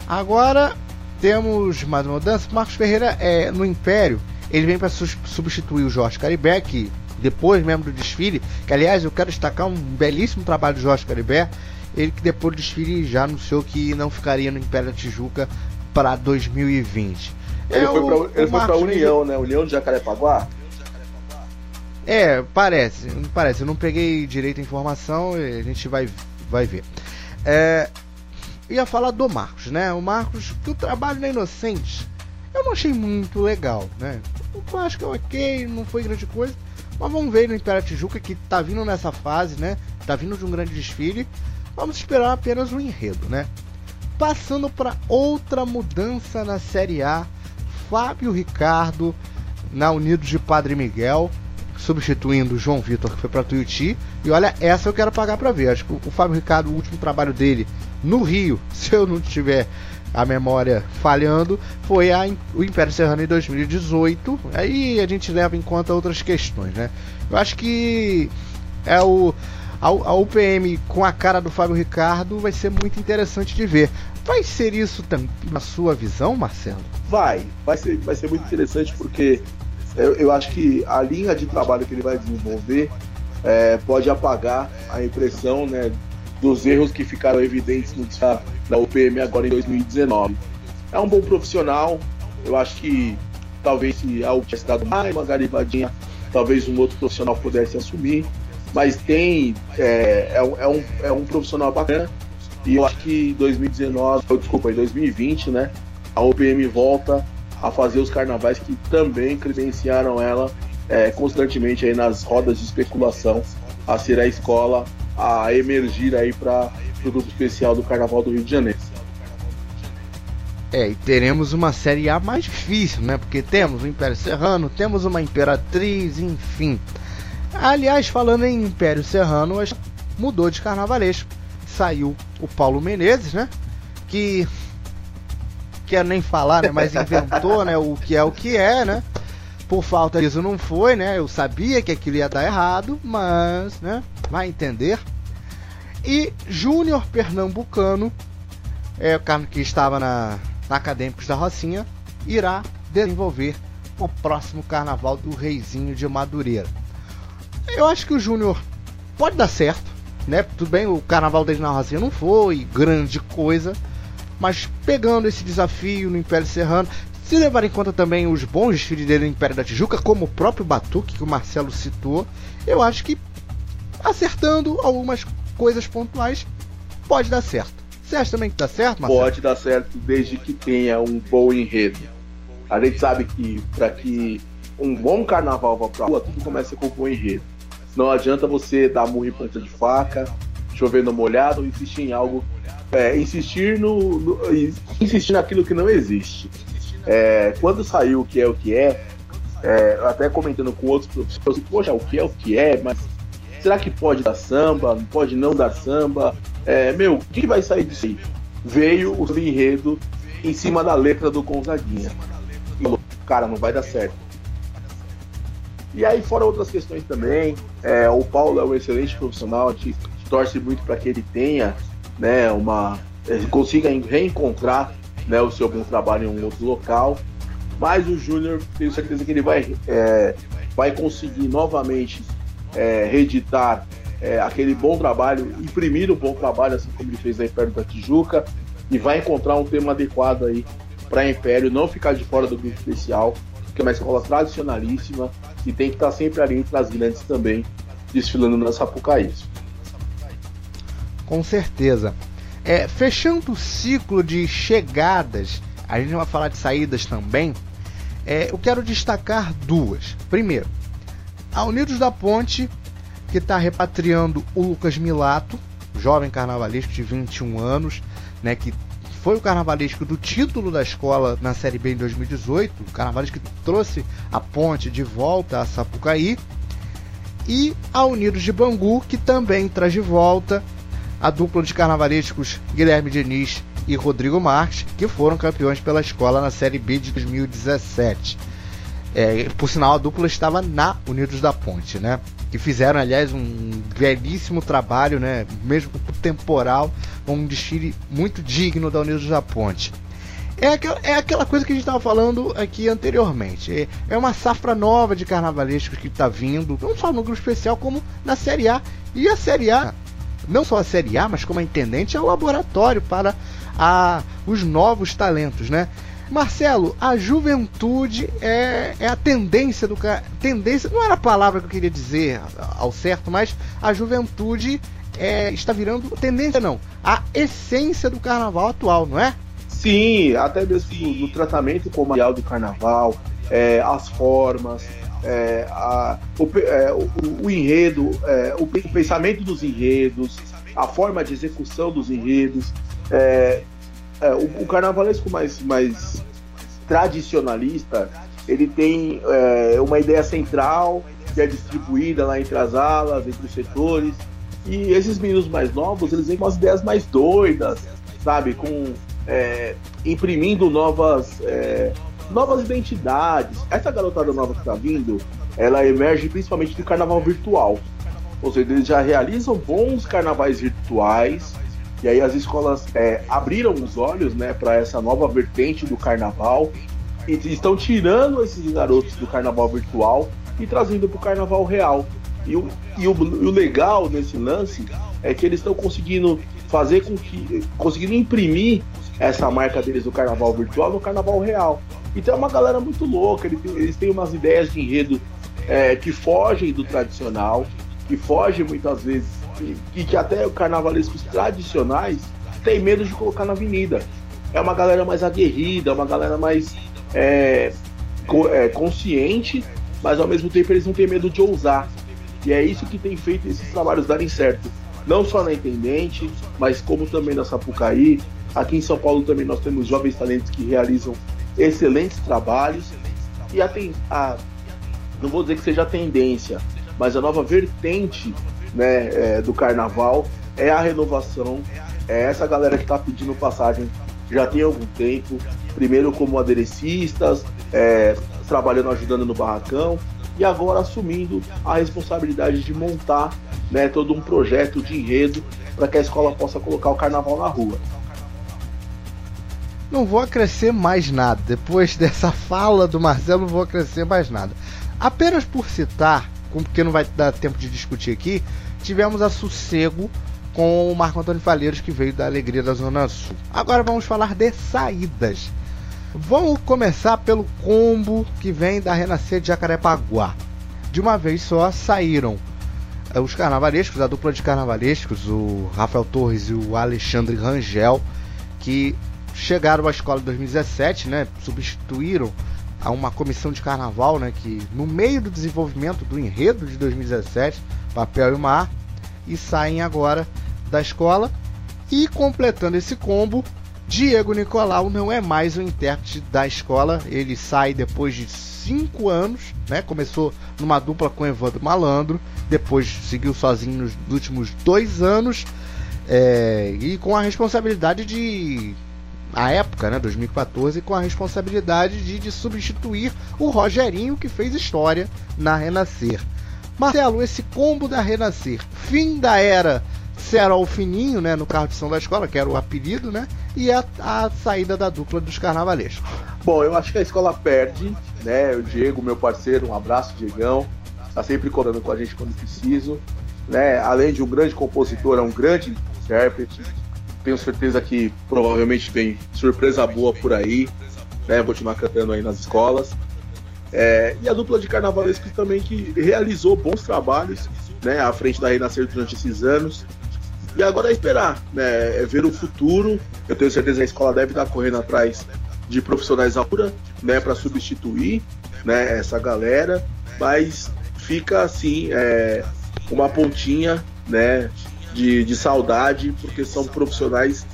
agora temos mais uma mudança. Marcos Ferreira é no Império. Ele vem para substituir o Jorge Caribé, que depois mesmo do desfile, que aliás eu quero destacar um belíssimo trabalho do Jorge Caribé, ele que depois do desfile já anunciou que não ficaria no Império da Tijuca para 2020. Ele é foi para a União, né? União de Jacarepaguá? É, parece, parece. Eu não peguei direito a informação, a gente vai, vai ver. É, ia falar do Marcos, né? O Marcos, que o trabalho na Inocente, eu não achei muito legal, né? Eu acho que é ok, não foi grande coisa. Mas vamos ver no Império Tijuca que tá vindo nessa fase, né? Tá vindo de um grande desfile. Vamos esperar apenas o um enredo, né? Passando para outra mudança na Série A, Fábio Ricardo na Unidos de Padre Miguel, substituindo o João Vitor que foi para Tuiuti. E olha, essa eu quero pagar para ver. Acho que o Fábio Ricardo, o último trabalho dele no Rio, <laughs> se eu não tiver a memória falhando, foi a, o Império Serrano em 2018. Aí a gente leva em conta outras questões, né? Eu acho que é o a, a UPM com a cara do Fábio Ricardo vai ser muito interessante de ver. Vai ser isso também na sua visão, Marcelo? Vai, vai ser, vai ser muito interessante porque eu, eu acho que a linha de trabalho que ele vai desenvolver é, pode apagar a impressão né, dos erros que ficaram evidentes no da UPM agora em 2019. É um bom profissional, eu acho que talvez se a UPM tivesse dado mais uma garibadinha, talvez um outro profissional pudesse assumir, mas tem, é, é, é, um, é um profissional bacana, e eu acho que 2019, desculpa, em 2020, né, a UPM volta a fazer os carnavais que também credenciaram ela é, constantemente aí nas rodas de especulação a ser a escola a emergir aí para o grupo especial do Carnaval do Rio de Janeiro. É, e teremos uma série A mais difícil, né? Porque temos o Império Serrano, temos uma Imperatriz, enfim. Aliás, falando em Império Serrano, mudou de carnavalesco. Saiu o Paulo Menezes, né? Que quero nem falar, né? Mas inventou, né? O que é o que é, né? Por falta disso não foi, né? Eu sabia que aquilo ia dar errado, mas, né? Vai entender. E Júnior Pernambucano, é o cara que estava na, na Acadêmicos da Rocinha, irá desenvolver o próximo carnaval do Reizinho de Madureira. Eu acho que o Júnior pode dar certo, né? Tudo bem, o carnaval dele na Rocinha não foi grande coisa, mas pegando esse desafio no Império Serrano, se levar em conta também os bons desfiles dele no Império da Tijuca, como o próprio Batuque que o Marcelo citou, eu acho que acertando algumas coisas pontuais pode dar certo. Você acha também que dá certo, Marcelo? Pode dar certo desde que tenha um bom enredo. A gente sabe que para que um bom carnaval vá pra rua, tudo começa com um bom enredo. Não adianta você dar murro em ponta de faca, chover no molhado, insistir em algo, é, insistir no, no, insistir naquilo que não existe. É, quando saiu o que é o que é, é até comentando com outros professores, poxa, o que é o que é, mas Será que pode dar samba? Pode não dar samba? É, meu, o que vai sair disso aí? Veio o enredo em cima da letra do Gonzaguinha. Cara, não vai dar certo. E aí, fora outras questões também, é, o Paulo é um excelente profissional, a gente torce muito para que ele tenha, né, uma. Ele consiga reencontrar né, o seu bom trabalho em um outro local. Mas o Júnior, tenho certeza que ele vai, é, vai conseguir novamente é, reeditar é, aquele bom trabalho, imprimir um bom trabalho, assim como ele fez aí perto da Tijuca, e vai encontrar um tema adequado aí para Império não ficar de fora do grupo especial, que é uma escola tradicionalíssima e tem que estar sempre ali entre as grandes também, desfilando na Sapucaí. Com certeza. É, fechando o ciclo de chegadas, a gente vai falar de saídas também. É, eu quero destacar duas. Primeiro, a Unidos da Ponte, que está repatriando o Lucas Milato, jovem carnavalesco de 21 anos, né, que foi o carnavalesco do título da escola na Série B em 2018, o carnavalesco que trouxe a ponte de volta a Sapucaí, e a Unidos de Bangu, que também traz de volta a dupla de carnavalescos Guilherme Diniz e Rodrigo Marques, que foram campeões pela escola na Série B de 2017. É, por sinal, a dupla estava na Unidos da Ponte, né? Que fizeram, aliás, um belíssimo trabalho, né? Mesmo temporal, um desfile muito digno da Unidos da Ponte. É aquela, é aquela coisa que a gente estava falando aqui anteriormente. É, é uma safra nova de carnavalescos que está vindo, não só no grupo especial, como na Série A. E a Série A, não só a Série A, mas como a intendente, é o laboratório para a, os novos talentos, né? Marcelo, a juventude é, é a tendência do tendência não era a palavra que eu queria dizer ao certo, mas a juventude é, está virando tendência não, a essência do carnaval atual, não é? Sim, até mesmo no tratamento comercial do carnaval, é, as formas, é, a, o, é, o, o, enredo, é, o, pensamento dos enredos, a forma de execução dos enredos. É, é, o, o, carnavalesco mais, mais tradicionalista, ele tem é, uma ideia central que é distribuída lá entre as alas, entre os setores. E esses meninos mais novos, eles vêm com as ideias mais doidas, sabe? Com é, imprimindo novas, é, novas identidades. Essa garotada nova que está vindo, ela emerge principalmente do carnaval virtual. Ou seja, eles já realizam bons carnavais virtuais. E aí as escolas é, abriram os olhos né, para essa nova vertente do carnaval e estão tirando esses garotos do carnaval virtual e trazendo para o carnaval real. E o, e, o, e o legal nesse lance é que eles estão conseguindo fazer com que. conseguindo imprimir essa marca deles do carnaval virtual no carnaval real. Então é uma galera muito louca, eles têm, eles têm umas ideias de enredo é, que fogem do tradicional, que fogem muitas vezes, e, que até carnavalescos tradicionais têm medo de colocar na avenida. É uma galera mais aguerrida, uma galera mais é, é, consciente, mas ao mesmo tempo eles não têm medo de ousar. E é isso que tem feito esses trabalhos darem certo. Não só na Intendente, mas como também na Sapucaí, Aqui em São Paulo também nós temos jovens talentos que realizam excelentes trabalhos e a, a não vou dizer que seja a tendência, mas a nova vertente né, é, do carnaval é a renovação. É essa galera que está pedindo passagem já tem algum tempo, primeiro como aderecistas, é, trabalhando, ajudando no barracão, e agora assumindo a responsabilidade de montar né, todo um projeto de enredo para que a escola possa colocar o carnaval na rua. Não vou acrescer mais nada. Depois <laughs> dessa fala do Marcelo, não vou acrescer mais nada. Apenas por citar, porque não vai dar tempo de discutir aqui, tivemos a sossego com o Marco Antônio Falheiros, que veio da Alegria da Zona Sul. Agora vamos falar de saídas. Vamos começar pelo combo que vem da Renascer de Jacarepaguá. De uma vez só saíram eh, os carnavalescos, a dupla de carnavalescos, o Rafael Torres e o Alexandre Rangel, que chegaram à escola em 2017, né? Substituíram a uma comissão de carnaval, né? Que no meio do desenvolvimento do enredo de 2017, Papel e Mar, e saem agora da escola. E completando esse combo, Diego Nicolau não é mais o intérprete da escola, ele sai depois de cinco anos, né? Começou numa dupla com Evandro Malandro, depois seguiu sozinho nos últimos dois anos é, e com a responsabilidade de a época, né, 2014, com a responsabilidade de, de, substituir o Rogerinho que fez história na Renascer. Marcelo, esse combo da Renascer, fim da era Serol Fininho, né, no carro de som da escola, que era o apelido, né, e a, a saída da dupla dos carnavalescos. Bom, eu acho que a escola perde, né, o Diego, meu parceiro, um abraço, Diegão, tá sempre cobrando com a gente quando preciso, né, além de um grande compositor, é um grande intérprete, tenho certeza que provavelmente tem surpresa boa por aí, né? Continuar cantando aí nas escolas. É, e a dupla de carnavalescos também que realizou bons trabalhos né, à frente da Renascer durante esses anos. E agora é esperar, né, é ver o futuro. Eu tenho certeza que a escola deve estar correndo atrás de profissionais altura né, para substituir né, essa galera, mas fica assim é, uma pontinha né, de, de saudade, porque são profissionais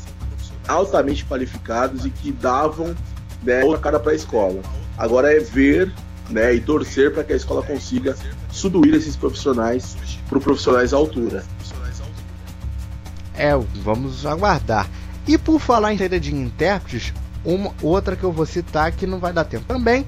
altamente qualificados e que davam né, outra cara para a escola. Agora é ver né, e torcer para que a escola consiga subir esses profissionais para profissionais à altura. É, vamos aguardar. E por falar em saída de intérpretes, uma outra que eu vou citar que não vai dar tempo também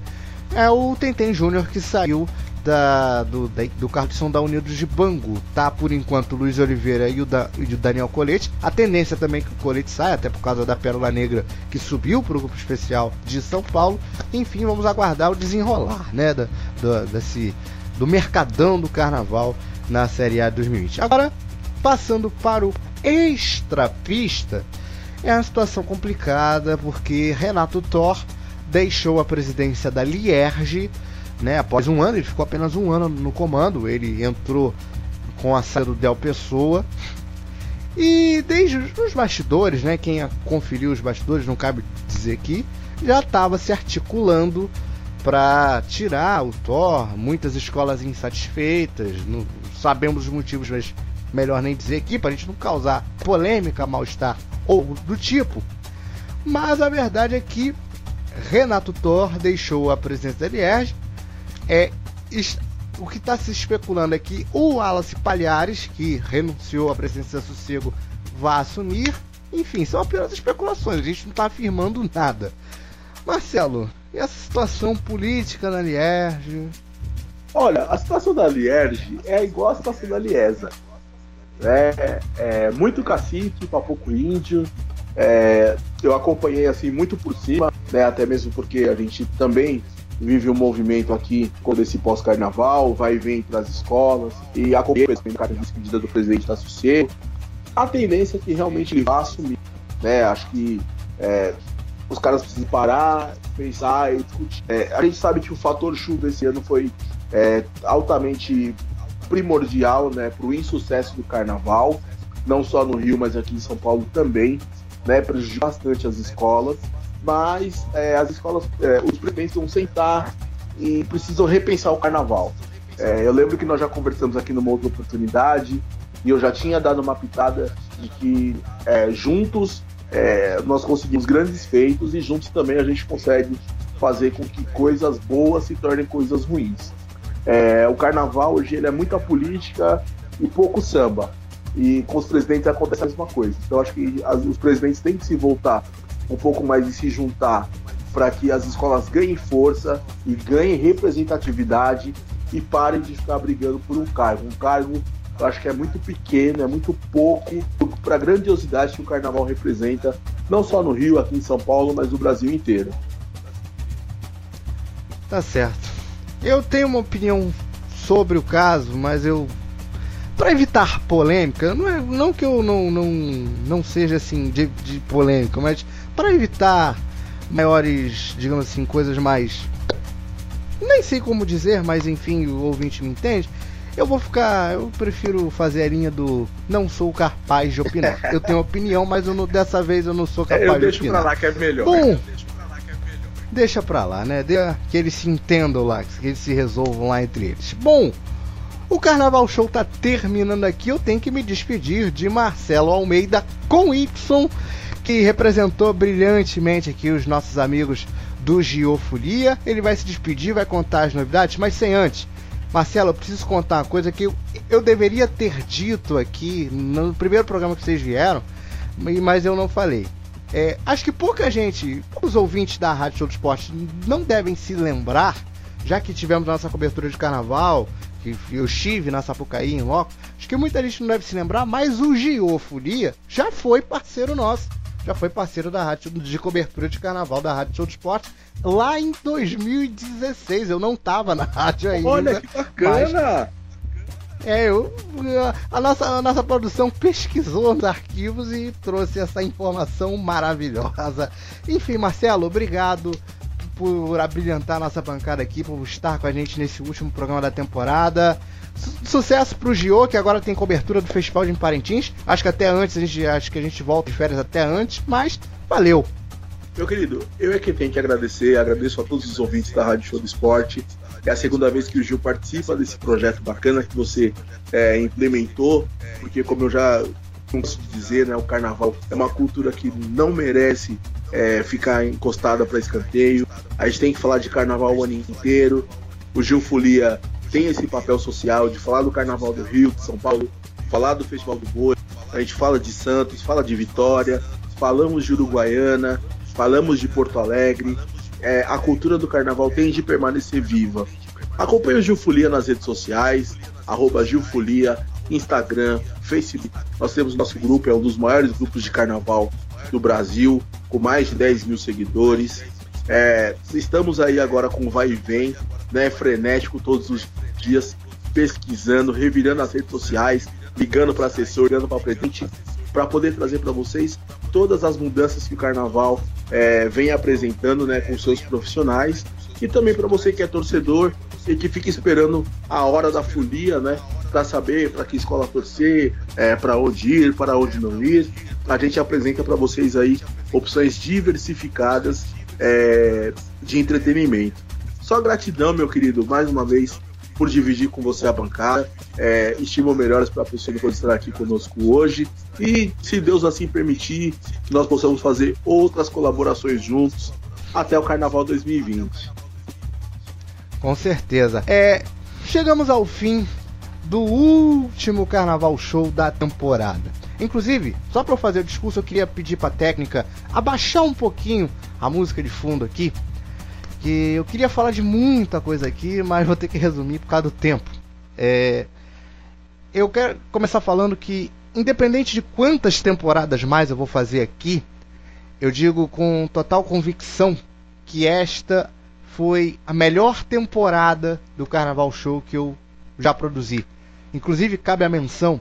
é o Tentem Júnior que saiu da, do, da, do carro som da Unidos de Bangu. Tá por enquanto Luiz Oliveira e o, da, e o Daniel Colete. A tendência também é que o Colete saia, até por causa da Pérola Negra que subiu para o grupo especial de São Paulo. Enfim, vamos aguardar o desenrolar né, da, desse, do mercadão do carnaval na Série A 2020. Agora, passando para o extra pista, é uma situação complicada porque Renato Thor deixou a presidência da Lierge né? Após um ano, ele ficou apenas um ano no comando. Ele entrou com a saída do Del Pessoa. E desde os bastidores, né? Quem conferiu os bastidores, não cabe dizer aqui, já estava se articulando para tirar o Thor. Muitas escolas insatisfeitas, não sabemos os motivos, mas melhor nem dizer aqui para a gente não causar polêmica, mal-estar ou do tipo. Mas a verdade é que Renato Thor deixou a presença da Lierge é o que está se especulando é que o Wallace Palhares, que renunciou à presença de sossego, vai assumir. Enfim, são apenas especulações, a gente não está afirmando nada. Marcelo, e essa situação política na Lierge? Olha, a situação da Lierge é igual a situação da Liesa. É, é muito cacique para pouco índio. É, eu acompanhei assim muito por cima, né, até mesmo porque a gente também vive um movimento aqui com esse pós-carnaval, vai e vem para as escolas, e acompanha a despedida do presidente da Sossego. A tendência é que realmente ele vá assumir. Né? Acho que é, os caras precisam parar, pensar e discutir. É, a gente sabe que o fator chuva esse ano foi é, altamente primordial né, para o insucesso do carnaval, não só no Rio, mas aqui em São Paulo também. Né, prejudicou bastante as escolas mas é, as escolas, é, os presidentes vão sentar e precisam repensar o carnaval. É, eu lembro que nós já conversamos aqui numa outra oportunidade e eu já tinha dado uma pitada de que é, juntos é, nós conseguimos grandes feitos e juntos também a gente consegue fazer com que coisas boas se tornem coisas ruins. É, o carnaval hoje ele é muita política e pouco samba. E com os presidentes acontece a mesma coisa. Então acho que as, os presidentes têm que se voltar um pouco mais de se juntar para que as escolas ganhem força e ganhem representatividade e parem de ficar brigando por um cargo. Um cargo eu acho que é muito pequeno, é muito pouco para a grandiosidade que o carnaval representa, não só no Rio, aqui em São Paulo, mas no Brasil inteiro. Tá certo. Eu tenho uma opinião sobre o caso, mas eu para evitar polêmica, não, é, não que eu não, não, não seja assim de, de polêmica, mas para evitar maiores, digamos assim, coisas mais. Nem sei como dizer, mas enfim, o ouvinte me entende. Eu vou ficar. Eu prefiro fazer a linha do não sou capaz de opinar. Eu tenho opinião, mas eu não, dessa vez eu não sou capaz eu de deixo opinar. pra lá que é melhor. Bom, deixa pra lá, né? Deixa que eles se entendam lá, que eles se resolvam lá entre eles. Bom, o Carnaval Show tá terminando aqui. Eu tenho que me despedir de Marcelo Almeida com Y que representou brilhantemente aqui os nossos amigos do Geofolia. Ele vai se despedir, vai contar as novidades, mas sem antes. Marcelo, eu preciso contar uma coisa que eu, eu deveria ter dito aqui no primeiro programa que vocês vieram, mas eu não falei. É, acho que pouca gente, os ouvintes da Rádio Show do Esporte, não devem se lembrar, já que tivemos nossa cobertura de carnaval, que eu estive na Sapucaí em loco, acho que muita gente não deve se lembrar, mas o Geofolia já foi parceiro nosso já foi parceiro da rádio de cobertura de carnaval da Rádio Show do Esporte lá em 2016. Eu não tava na rádio ainda. Olha que bacana! Mas... É, eu, a, nossa, a nossa produção pesquisou nos arquivos e trouxe essa informação maravilhosa. Enfim, Marcelo, obrigado por abrilhantar nossa bancada aqui, por estar com a gente nesse último programa da temporada. Sucesso pro Gio, que agora tem cobertura do Festival de Parintins. Acho que até antes, a gente, acho que a gente volta de férias até antes, mas valeu. Meu querido, eu é quem tenho que agradecer, agradeço a todos os ouvintes da Rádio Show do Esporte. É a segunda vez que o Gil participa desse projeto bacana que você é, implementou, porque como eu já posso dizer, né, o carnaval é uma cultura que não merece é, ficar encostada para escanteio. A gente tem que falar de carnaval o ano inteiro. O Gil Folia tem esse papel social de falar do Carnaval do Rio, de São Paulo, falar do Festival do Boi, a gente fala de Santos, fala de Vitória, falamos de Uruguaiana, falamos de Porto Alegre. É, a cultura do carnaval tem de permanecer viva. Acompanhe o Gilfolia nas redes sociais, arroba Gilfolia, Instagram, Facebook. Nós temos nosso grupo, é um dos maiores grupos de carnaval do Brasil, com mais de 10 mil seguidores. É, estamos aí agora com Vai e Vem, né, frenético todos os dias, pesquisando, revirando as redes sociais, ligando para assessor, ligando para presidente, para poder trazer para vocês todas as mudanças que o Carnaval é, vem apresentando né, com seus profissionais e também para você que é torcedor e que fica esperando a hora da folia, né, para saber para que escola torcer, é, para onde ir, para onde não ir. A gente apresenta para vocês aí opções diversificadas é, de entretenimento. Só gratidão, meu querido, mais uma vez por dividir com você a bancada. É, estimo melhores para a pessoa que estar aqui conosco hoje. E, se Deus assim permitir, que nós possamos fazer outras colaborações juntos até o Carnaval 2020. Com certeza. É, chegamos ao fim do último Carnaval Show da temporada. Inclusive, só para fazer o discurso, eu queria pedir para a técnica abaixar um pouquinho a música de fundo aqui, que eu queria falar de muita coisa aqui, mas vou ter que resumir por causa do tempo. É, eu quero começar falando que, independente de quantas temporadas mais eu vou fazer aqui, eu digo com total convicção que esta foi a melhor temporada do Carnaval Show que eu já produzi. Inclusive, cabe a menção,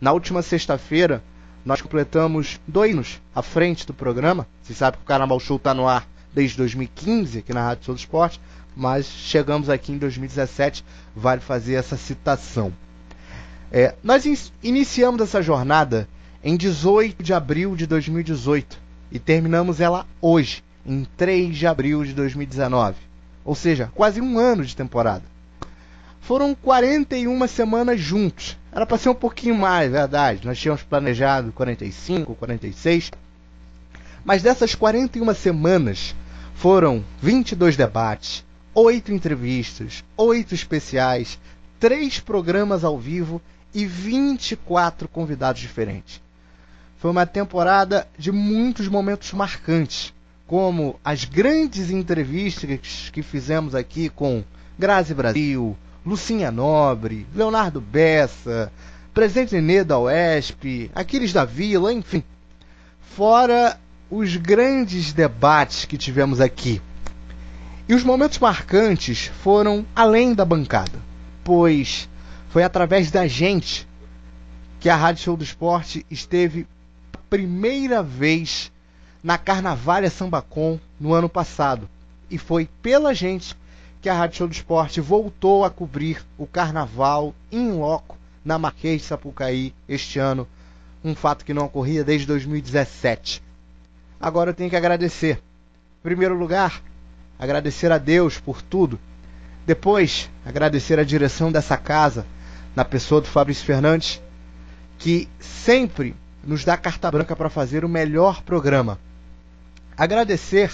na última sexta-feira, nós completamos dois anos à frente do programa. Você sabe que o Carnaval Show está no ar desde 2015 aqui na Rádio Sul do Esporte, mas chegamos aqui em 2017, vale fazer essa citação. É, nós in iniciamos essa jornada em 18 de abril de 2018 e terminamos ela hoje, em 3 de abril de 2019. Ou seja, quase um ano de temporada. Foram 41 semanas juntos. Era para ser um pouquinho mais, verdade. Nós tínhamos planejado 45, 46. Mas dessas 41 semanas, foram 22 debates, 8 entrevistas, 8 especiais, 3 programas ao vivo e 24 convidados diferentes. Foi uma temporada de muitos momentos marcantes, como as grandes entrevistas que fizemos aqui com Grazi Brasil, Lucinha Nobre, Leonardo Bessa, Presidente Nenê da UESP, Aquiles da Vila, enfim. Fora os grandes debates que tivemos aqui. E os momentos marcantes foram além da bancada, pois foi através da gente que a Rádio Show do Esporte esteve a primeira vez na Carnavalha Sambacom no ano passado. E foi pela gente que a Rádio Show do Esporte voltou a cobrir o carnaval em loco na Marquês de Sapucaí este ano, um fato que não ocorria desde 2017. Agora eu tenho que agradecer. Em primeiro lugar, agradecer a Deus por tudo. Depois, agradecer a direção dessa casa, na pessoa do Fabrício Fernandes, que sempre nos dá carta branca para fazer o melhor programa. Agradecer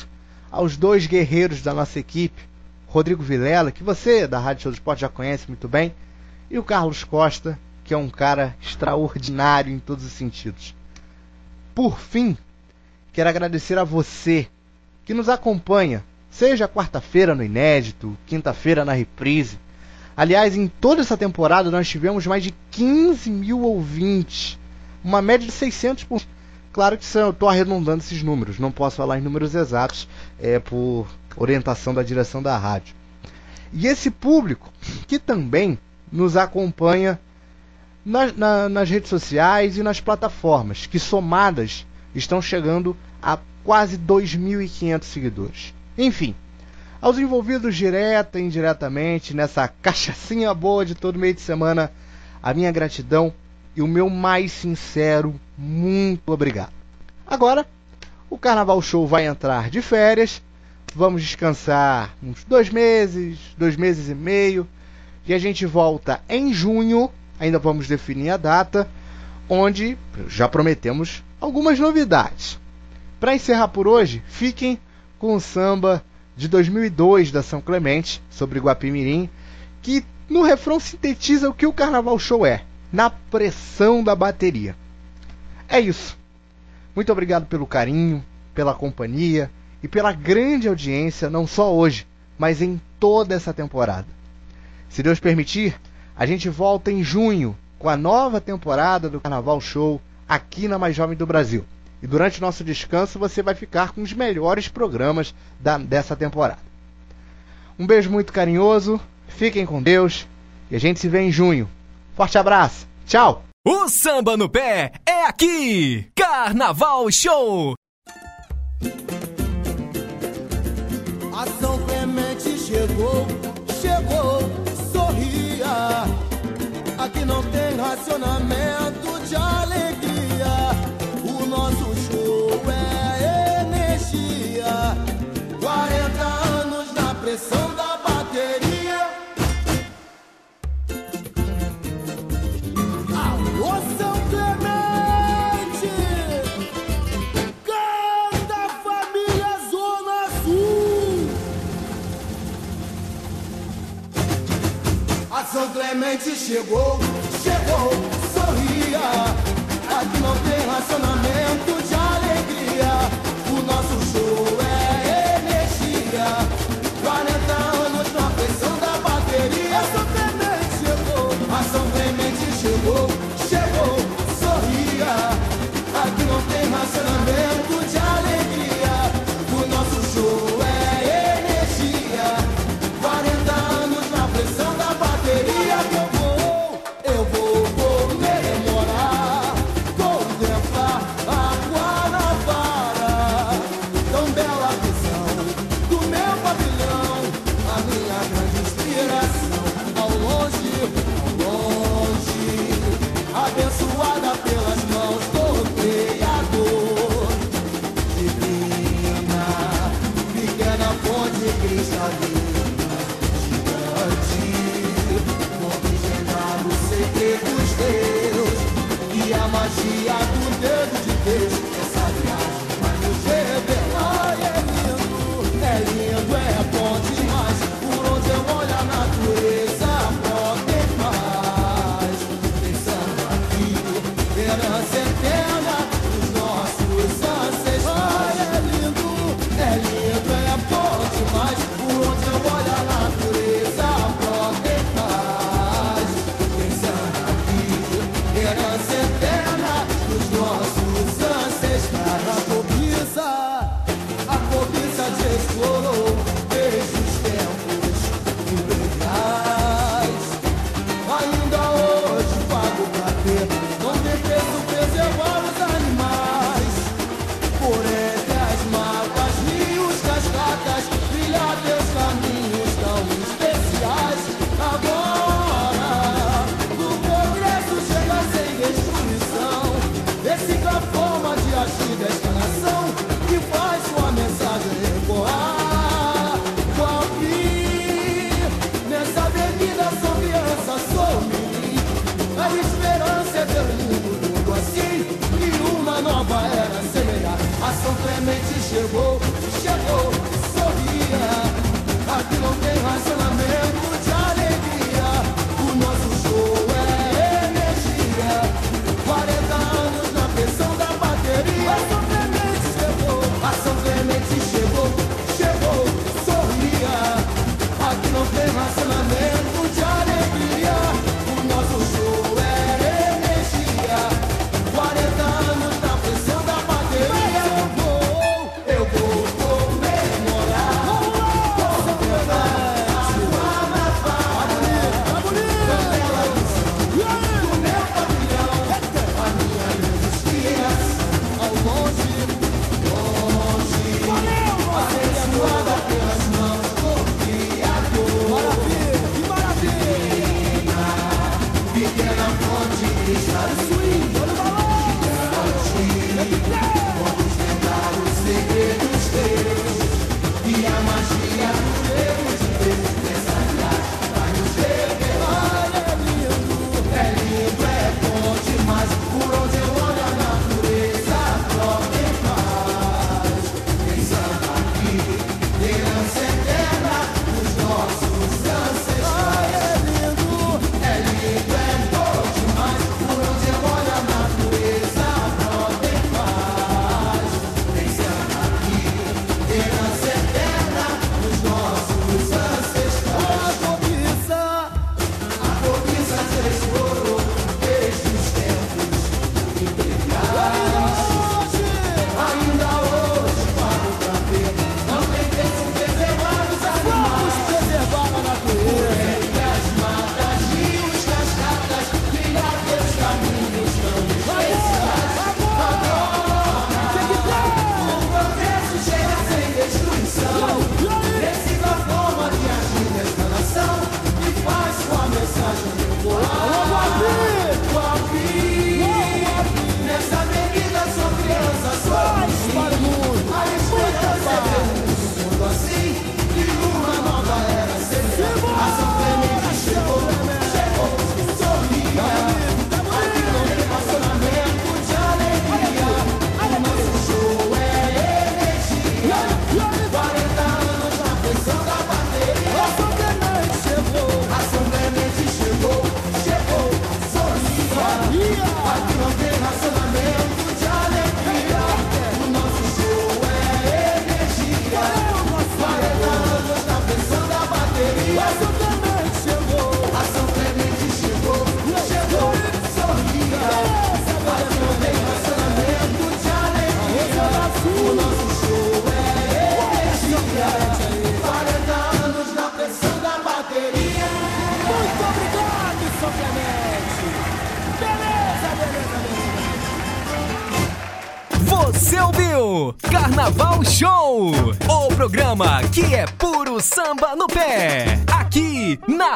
aos dois guerreiros da nossa equipe, Rodrigo Vilela, que você da Rádio Show do Esporte já conhece muito bem, e o Carlos Costa, que é um cara extraordinário em todos os sentidos. Por fim, quero agradecer a você que nos acompanha, seja quarta-feira no Inédito, quinta-feira na Reprise. Aliás, em toda essa temporada nós tivemos mais de 15 mil ouvintes, uma média de 600 por Claro que eu estou arredondando esses números, não posso falar em números exatos é, por orientação da direção da rádio. E esse público que também nos acompanha nas, na, nas redes sociais e nas plataformas, que somadas estão chegando a quase 2.500 seguidores. Enfim, aos envolvidos direta e indiretamente nessa cachaçinha boa de todo meio de semana, a minha gratidão e o meu mais sincero muito obrigado. Agora, o Carnaval Show vai entrar de férias, vamos descansar uns dois meses, dois meses e meio, e a gente volta em junho, ainda vamos definir a data, onde já prometemos algumas novidades. Para encerrar por hoje, fiquem com o samba de 2002 da São Clemente, sobre Guapimirim, que no refrão sintetiza o que o Carnaval Show é, na pressão da bateria. É isso. Muito obrigado pelo carinho, pela companhia e pela grande audiência, não só hoje, mas em toda essa temporada. Se Deus permitir, a gente volta em junho com a nova temporada do Carnaval Show aqui na Mais Jovem do Brasil. E durante o nosso descanso você vai ficar com os melhores programas da, dessa temporada. Um beijo muito carinhoso, fiquem com Deus e a gente se vê em junho. Forte abraço, tchau! O samba no pé é aqui! Carnaval Show! São Clemente chegou, chegou, sorria. Aqui não tem racionamento de alegria. O nosso show é energia. 40 anos na pressão da bateria. São Clemente chegou, chegou, sorria. Aqui não tem racionamento de alegria. O nosso show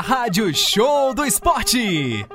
Rádio Show do Esporte.